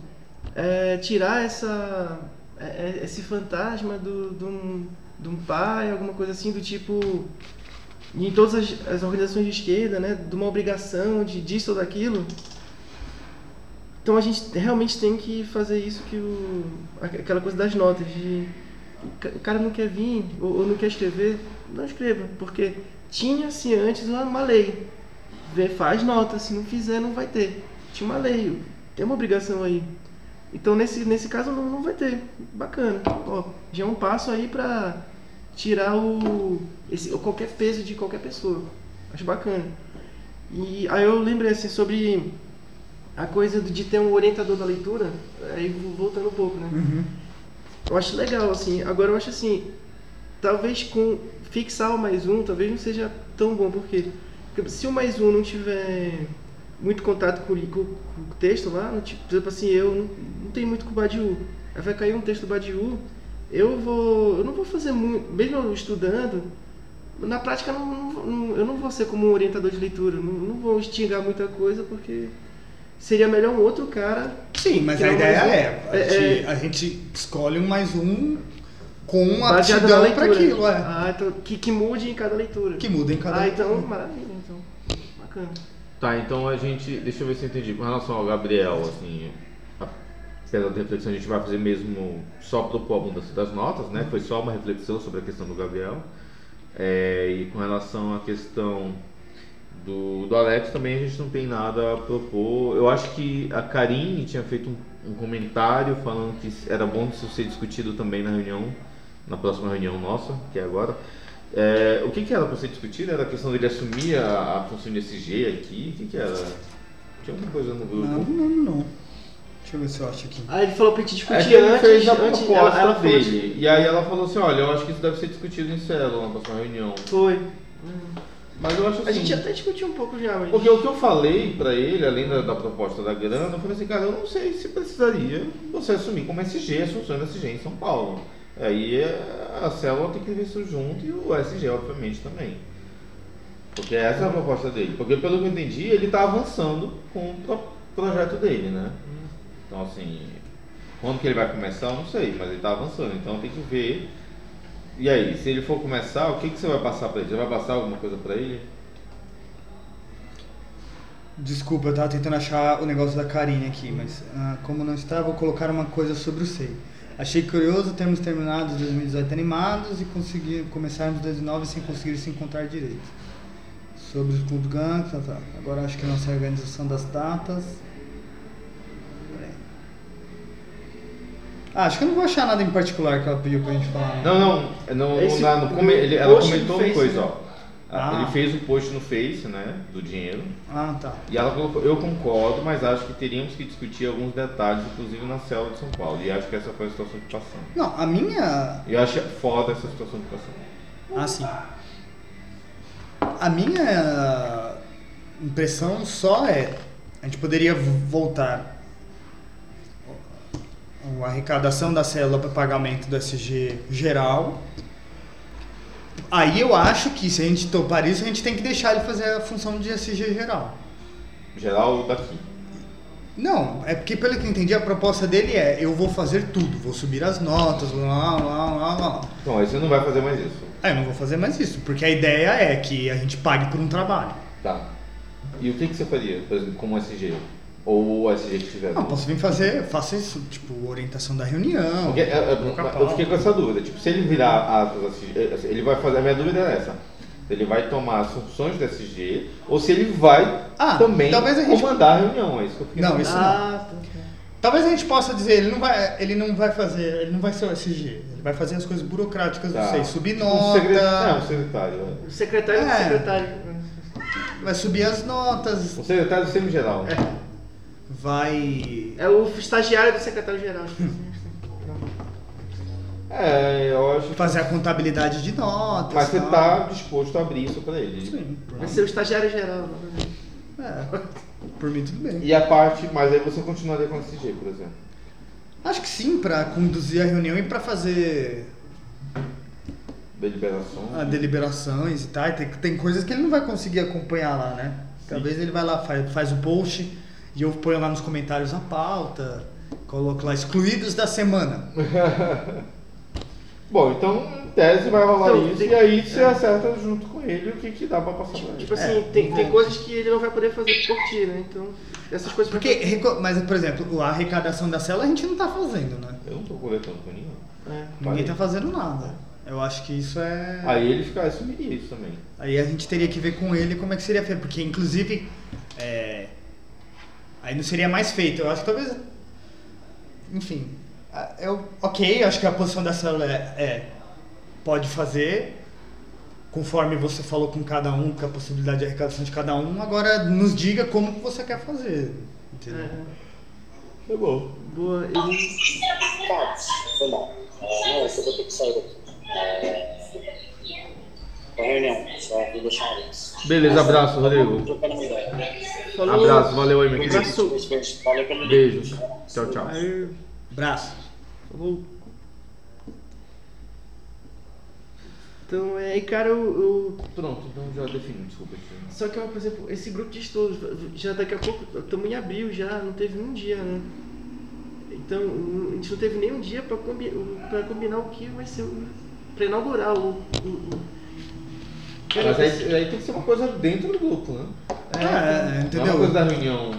é, tirar essa, é, é, esse fantasma do, de, um, de um pai, alguma coisa assim, do tipo. Em todas as, as organizações de esquerda, né? De uma obrigação de disso ou daquilo. Então a gente realmente tem que fazer isso que o. aquela coisa das notas, de o ca- o cara não quer vir ou, ou não quer escrever, não escreva, porque tinha-se antes uma, lei. Vê, faz nota, se não fizer não vai ter. Tinha uma lei, tem uma obrigação aí. Então nesse, nesse caso não, não vai ter. Bacana. Ó, já é um passo aí pra tirar o esse, qualquer peso de qualquer pessoa. Acho bacana. E aí eu lembrei assim sobre a coisa de ter um orientador da leitura, aí voltando um pouco, né? Eu acho legal, assim. Agora eu acho assim, talvez com fixar o mais um, talvez não seja tão bom, porque, se o mais um não tiver muito contato com, com, com o texto lá, não, tipo, por exemplo assim, eu não, não tenho muito com o Badiu. Aí vai cair um texto do Badiu, eu vou. Eu não vou fazer muito, mesmo estudando, na prática não, não- não- eu não vou ser como um orientador de leitura, não, não vou instigar muita coisa, porque seria melhor um outro cara Sim, mas a é ideia um. é, a, É, gente, é. a gente escolhe um mais um com na aptidão para aquilo, é. Ah, então que, que mude em cada leitura. Que muda em cada Ah, leitura. então, maravilha, então. Bacana. Tá, então a gente. Deixa eu ver se eu entendi. Com relação ao Gabriel, assim. a- Apesar da reflexão, a gente vai fazer mesmo só propor a mudança das notas, né? Foi só uma reflexão sobre a questão do Gabriel. É, e com relação à questão do, do Alex, também a gente não tem nada a propor. Eu acho que a Karine tinha feito um, um comentário falando que era bom isso ser discutido também na reunião, na próxima reunião nossa, que é agora. É, o que, que era para ser discutido? Era a questão dele assumir a, a função de SG aqui? O que, que era? Tinha alguma coisa no grupo? Não, não, não. Deixa eu ver se eu acho aqui. Ah, ele falou pra gente É discutir ele antes, fez a antes proposta ela, ela falou dele. E aí ela falou assim, olha, eu acho que isso deve ser discutido em célula na próxima reunião. Foi. Mas eu acho assim. A gente até discutiu um pouco já, mas. Porque o que eu falei pra ele, além da, da proposta da grana, eu falei assim, cara, eu não sei se precisaria você assumir como SG as funções da SG em São Paulo. Aí é, a célula tem que ver isso junto e o SG, obviamente, também. Porque essa é a proposta dele. Porque pelo que eu entendi, ele tá avançando com o pro- projeto dele, né? Então assim, quando que ele vai começar, eu não sei, mas ele tá avançando. Então tem que ver. E aí, se ele for começar, o que, que você vai passar pra ele? Você vai passar alguma coisa pra ele? Desculpa, eu tava tentando achar o negócio da Karine aqui, mas ah, como não está, vou colocar uma coisa sobre o SEI. Achei curioso termos terminado 2018 animados e conseguir começarmos 2019 sem conseguir se encontrar direito. Sobre os clubes gangues, tá, tá. agora acho que nossa organização das datas. Ah, acho que eu não vou achar nada em particular que ela pediu pra gente falar. Não, não, não, Esse na- no come- ele- ela comentou uma coisa, né? ó. Ah. Ele fez o post no Face, né, do dinheiro. Ah, tá. E ela colocou, eu concordo, mas acho que teríamos que discutir alguns detalhes, inclusive na célula de São Paulo. E acho que essa foi a situação que passamos. Não, a minha. Eu acho foda essa situação que passamos. Ah, sim. A minha impressão só é. A gente poderia voltar a arrecadação da célula para pagamento do SG geral. Aí eu acho que se a gente topar isso, a gente tem que deixar ele fazer a função de SG geral. Geral daqui. Não, é porque pelo que eu entendi, a proposta dele é eu vou fazer tudo, vou subir as notas, lá, lá, lá, lá. Então, aí você não vai fazer mais isso. Ah, eu não vou fazer mais isso, porque a ideia é que a gente pague por um trabalho. Tá. E o que, que você faria, por exemplo, como SG? Ou o SG que tiver? Não, posso vir fazer, faço isso, tipo, orientação da reunião. Porque, é, é, colocar eu pauta. fiquei com essa dúvida. Tipo, se ele virar as, as- ele vai fazer. A minha dúvida é essa. Se ele vai tomar as funções do SG ou se ele vai Ah, também talvez a gente- comandar a reunião. É isso que eu fiquei Não, isso Ah, tá, tá. Talvez a gente possa dizer, ele não vai, ele não vai fazer, ele não vai ser o SG, ele vai fazer as coisas burocráticas Tá. do SEI, subir Tipo, nota, um secretário. Não, um secretário. é. O secretário do É. secretário. vai subir as notas, Um secretário do semi-geral. Vai... É o estagiário do secretário-geral. É, eu acho que. fazer a contabilidade de notas. Mas você tá disposto a abrir isso pra ele. Sim, Vai ser o estagiário-geral. é, por mim tudo bem. E a parte, mas aí você continuaria com o SG, por exemplo. Acho que sim, pra conduzir a reunião e pra fazer Deliberação. ah, deliberações e tal. Tem, tem coisas que ele não vai conseguir acompanhar lá, né? Talvez ele vai lá, faz, faz o post e eu ponho lá nos comentários a pauta, coloco lá excluídos da semana. Bom, então em tese vai rolar Então, isso tem- e aí você acerta junto com ele o que, que dá pra passar pra ele. Tipo assim, É, tem, tem vou- coisas que ele não vai poder fazer por ti, né? Então, essas coisas vai Porque, reco- mas por exemplo, a arrecadação da célula a gente não tá fazendo, né? Eu não tô coletando com ninguém. É. Ninguém tá fazendo nada. Eu acho que isso é. Aí ele fica, assumiria isso também. Aí a gente teria que ver com ele como é que seria feito, porque inclusive é, aí não seria mais feito. Eu acho que talvez, enfim, a- eu ok, acho que a posição da célula é, é, pode fazer conforme você falou com cada um, com a possibilidade de arrecadação de cada um. Agora nos diga como que você quer fazer, entendeu? É. Tá bom. Boa, ele. Cara, foi mal. É, não, eu só vou ter que sair daqui. É, pra reunião, só vou deixar isso. Beleza, abraço, Rodrigo. Falou. Abraço, valeu aí, meu querido. Abraço. Beijo. Tchau, tchau. Aí, Braço. falou. Então, é, cara, eu, eu Pronto, então já defini, desculpa. Só que, por exemplo, esse grupo de estudos, já daqui a pouco, estamos em abril já, não teve um dia, né? Então, a gente não teve nem um dia para combi pra combinar o que vai ser, pra inaugurar o... o, o... Mas aí, aí tem que ser uma coisa dentro do grupo, né? É, Não é uma entendeu? coisa da reunião.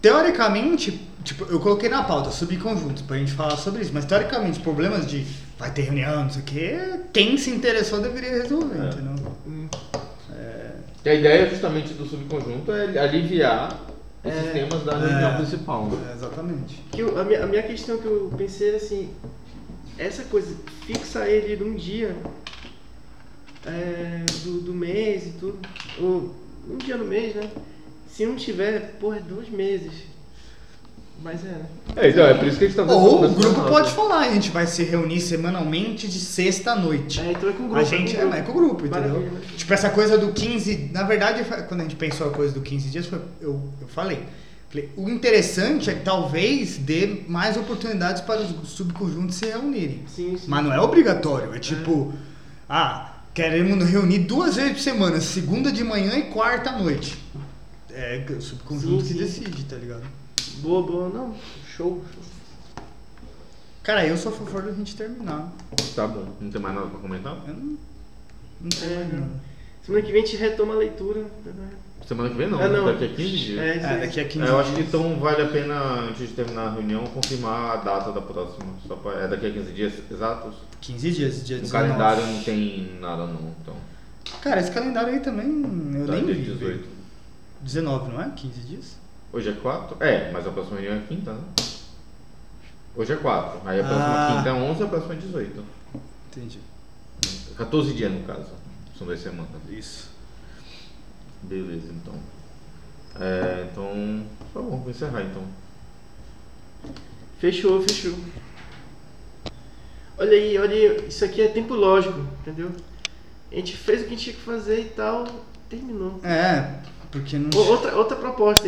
Teoricamente, tipo, eu coloquei na pauta subconjuntos pra gente falar sobre isso, mas teoricamente, problemas de vai ter reunião, não sei o quê, quem se interessou deveria resolver, É. entendeu? Que a ideia justamente do subconjunto é aliviar os É. sistemas da reunião É. principal. né? É, exatamente. Que eu- a, minha, a minha questão que eu pensei era assim, essa coisa, fixa ele num dia é, do, do mês e tudo, ou um dia no mês, né? Se não tiver, porra, é dois meses. Mas é, né? É, então, é por isso que a gente tá Ou o grupo pode falar, a gente vai se reunir semanalmente de sexta à noite. É, então é com o grupo. A gente é é, é com o grupo, entendeu? Maravilha. Tipo, essa coisa do 15. Na verdade, quando a gente pensou a coisa do 15 dias, foi- eu, eu falei. Falei, O interessante é que talvez dê mais oportunidades para os subconjuntos se reunirem. Sim, sim. Mas não é obrigatório. É tipo, ah, queremos nos reunir duas vezes por semana, segunda de manhã e quarta à noite. É o subconjunto Sim, que sim. decide, tá ligado? Boa, boa, não. Show. Cara, eu sou a favor da gente terminar. Tá bom, não tem mais nada pra comentar? Eu não, não sei É, mais não. nada. Semana que vem a gente retoma a leitura. Semana que vem não, Ah, não. daqui a 15 dias. É, É, daqui a 15 É, eu acho que então vale a pena, antes de terminar a reunião, confirmar a data da próxima. Só pra, é daqui a 15 dias exatos? 15 dias, dia No 19. calendário não tem nada não, então. Cara, esse calendário aí também eu Tá, nem dia vi. 18. velho. 19, não é? 15 dias? Hoje é 4? É, mas a próxima reunião é quinta, né? Hoje é 4. Aí a próxima Ah. quinta é 11 e a próxima é 18. Entendi. 14 dias no caso. São duas semanas. Isso. Beleza, então. É, então. Tá bom, vou encerrar então. Fechou, fechou. Olha aí, olha aí, isso aqui é tempo lógico, entendeu? A gente fez o que a gente tinha que fazer e tal, terminou. É, porque não. Outra, outra proposta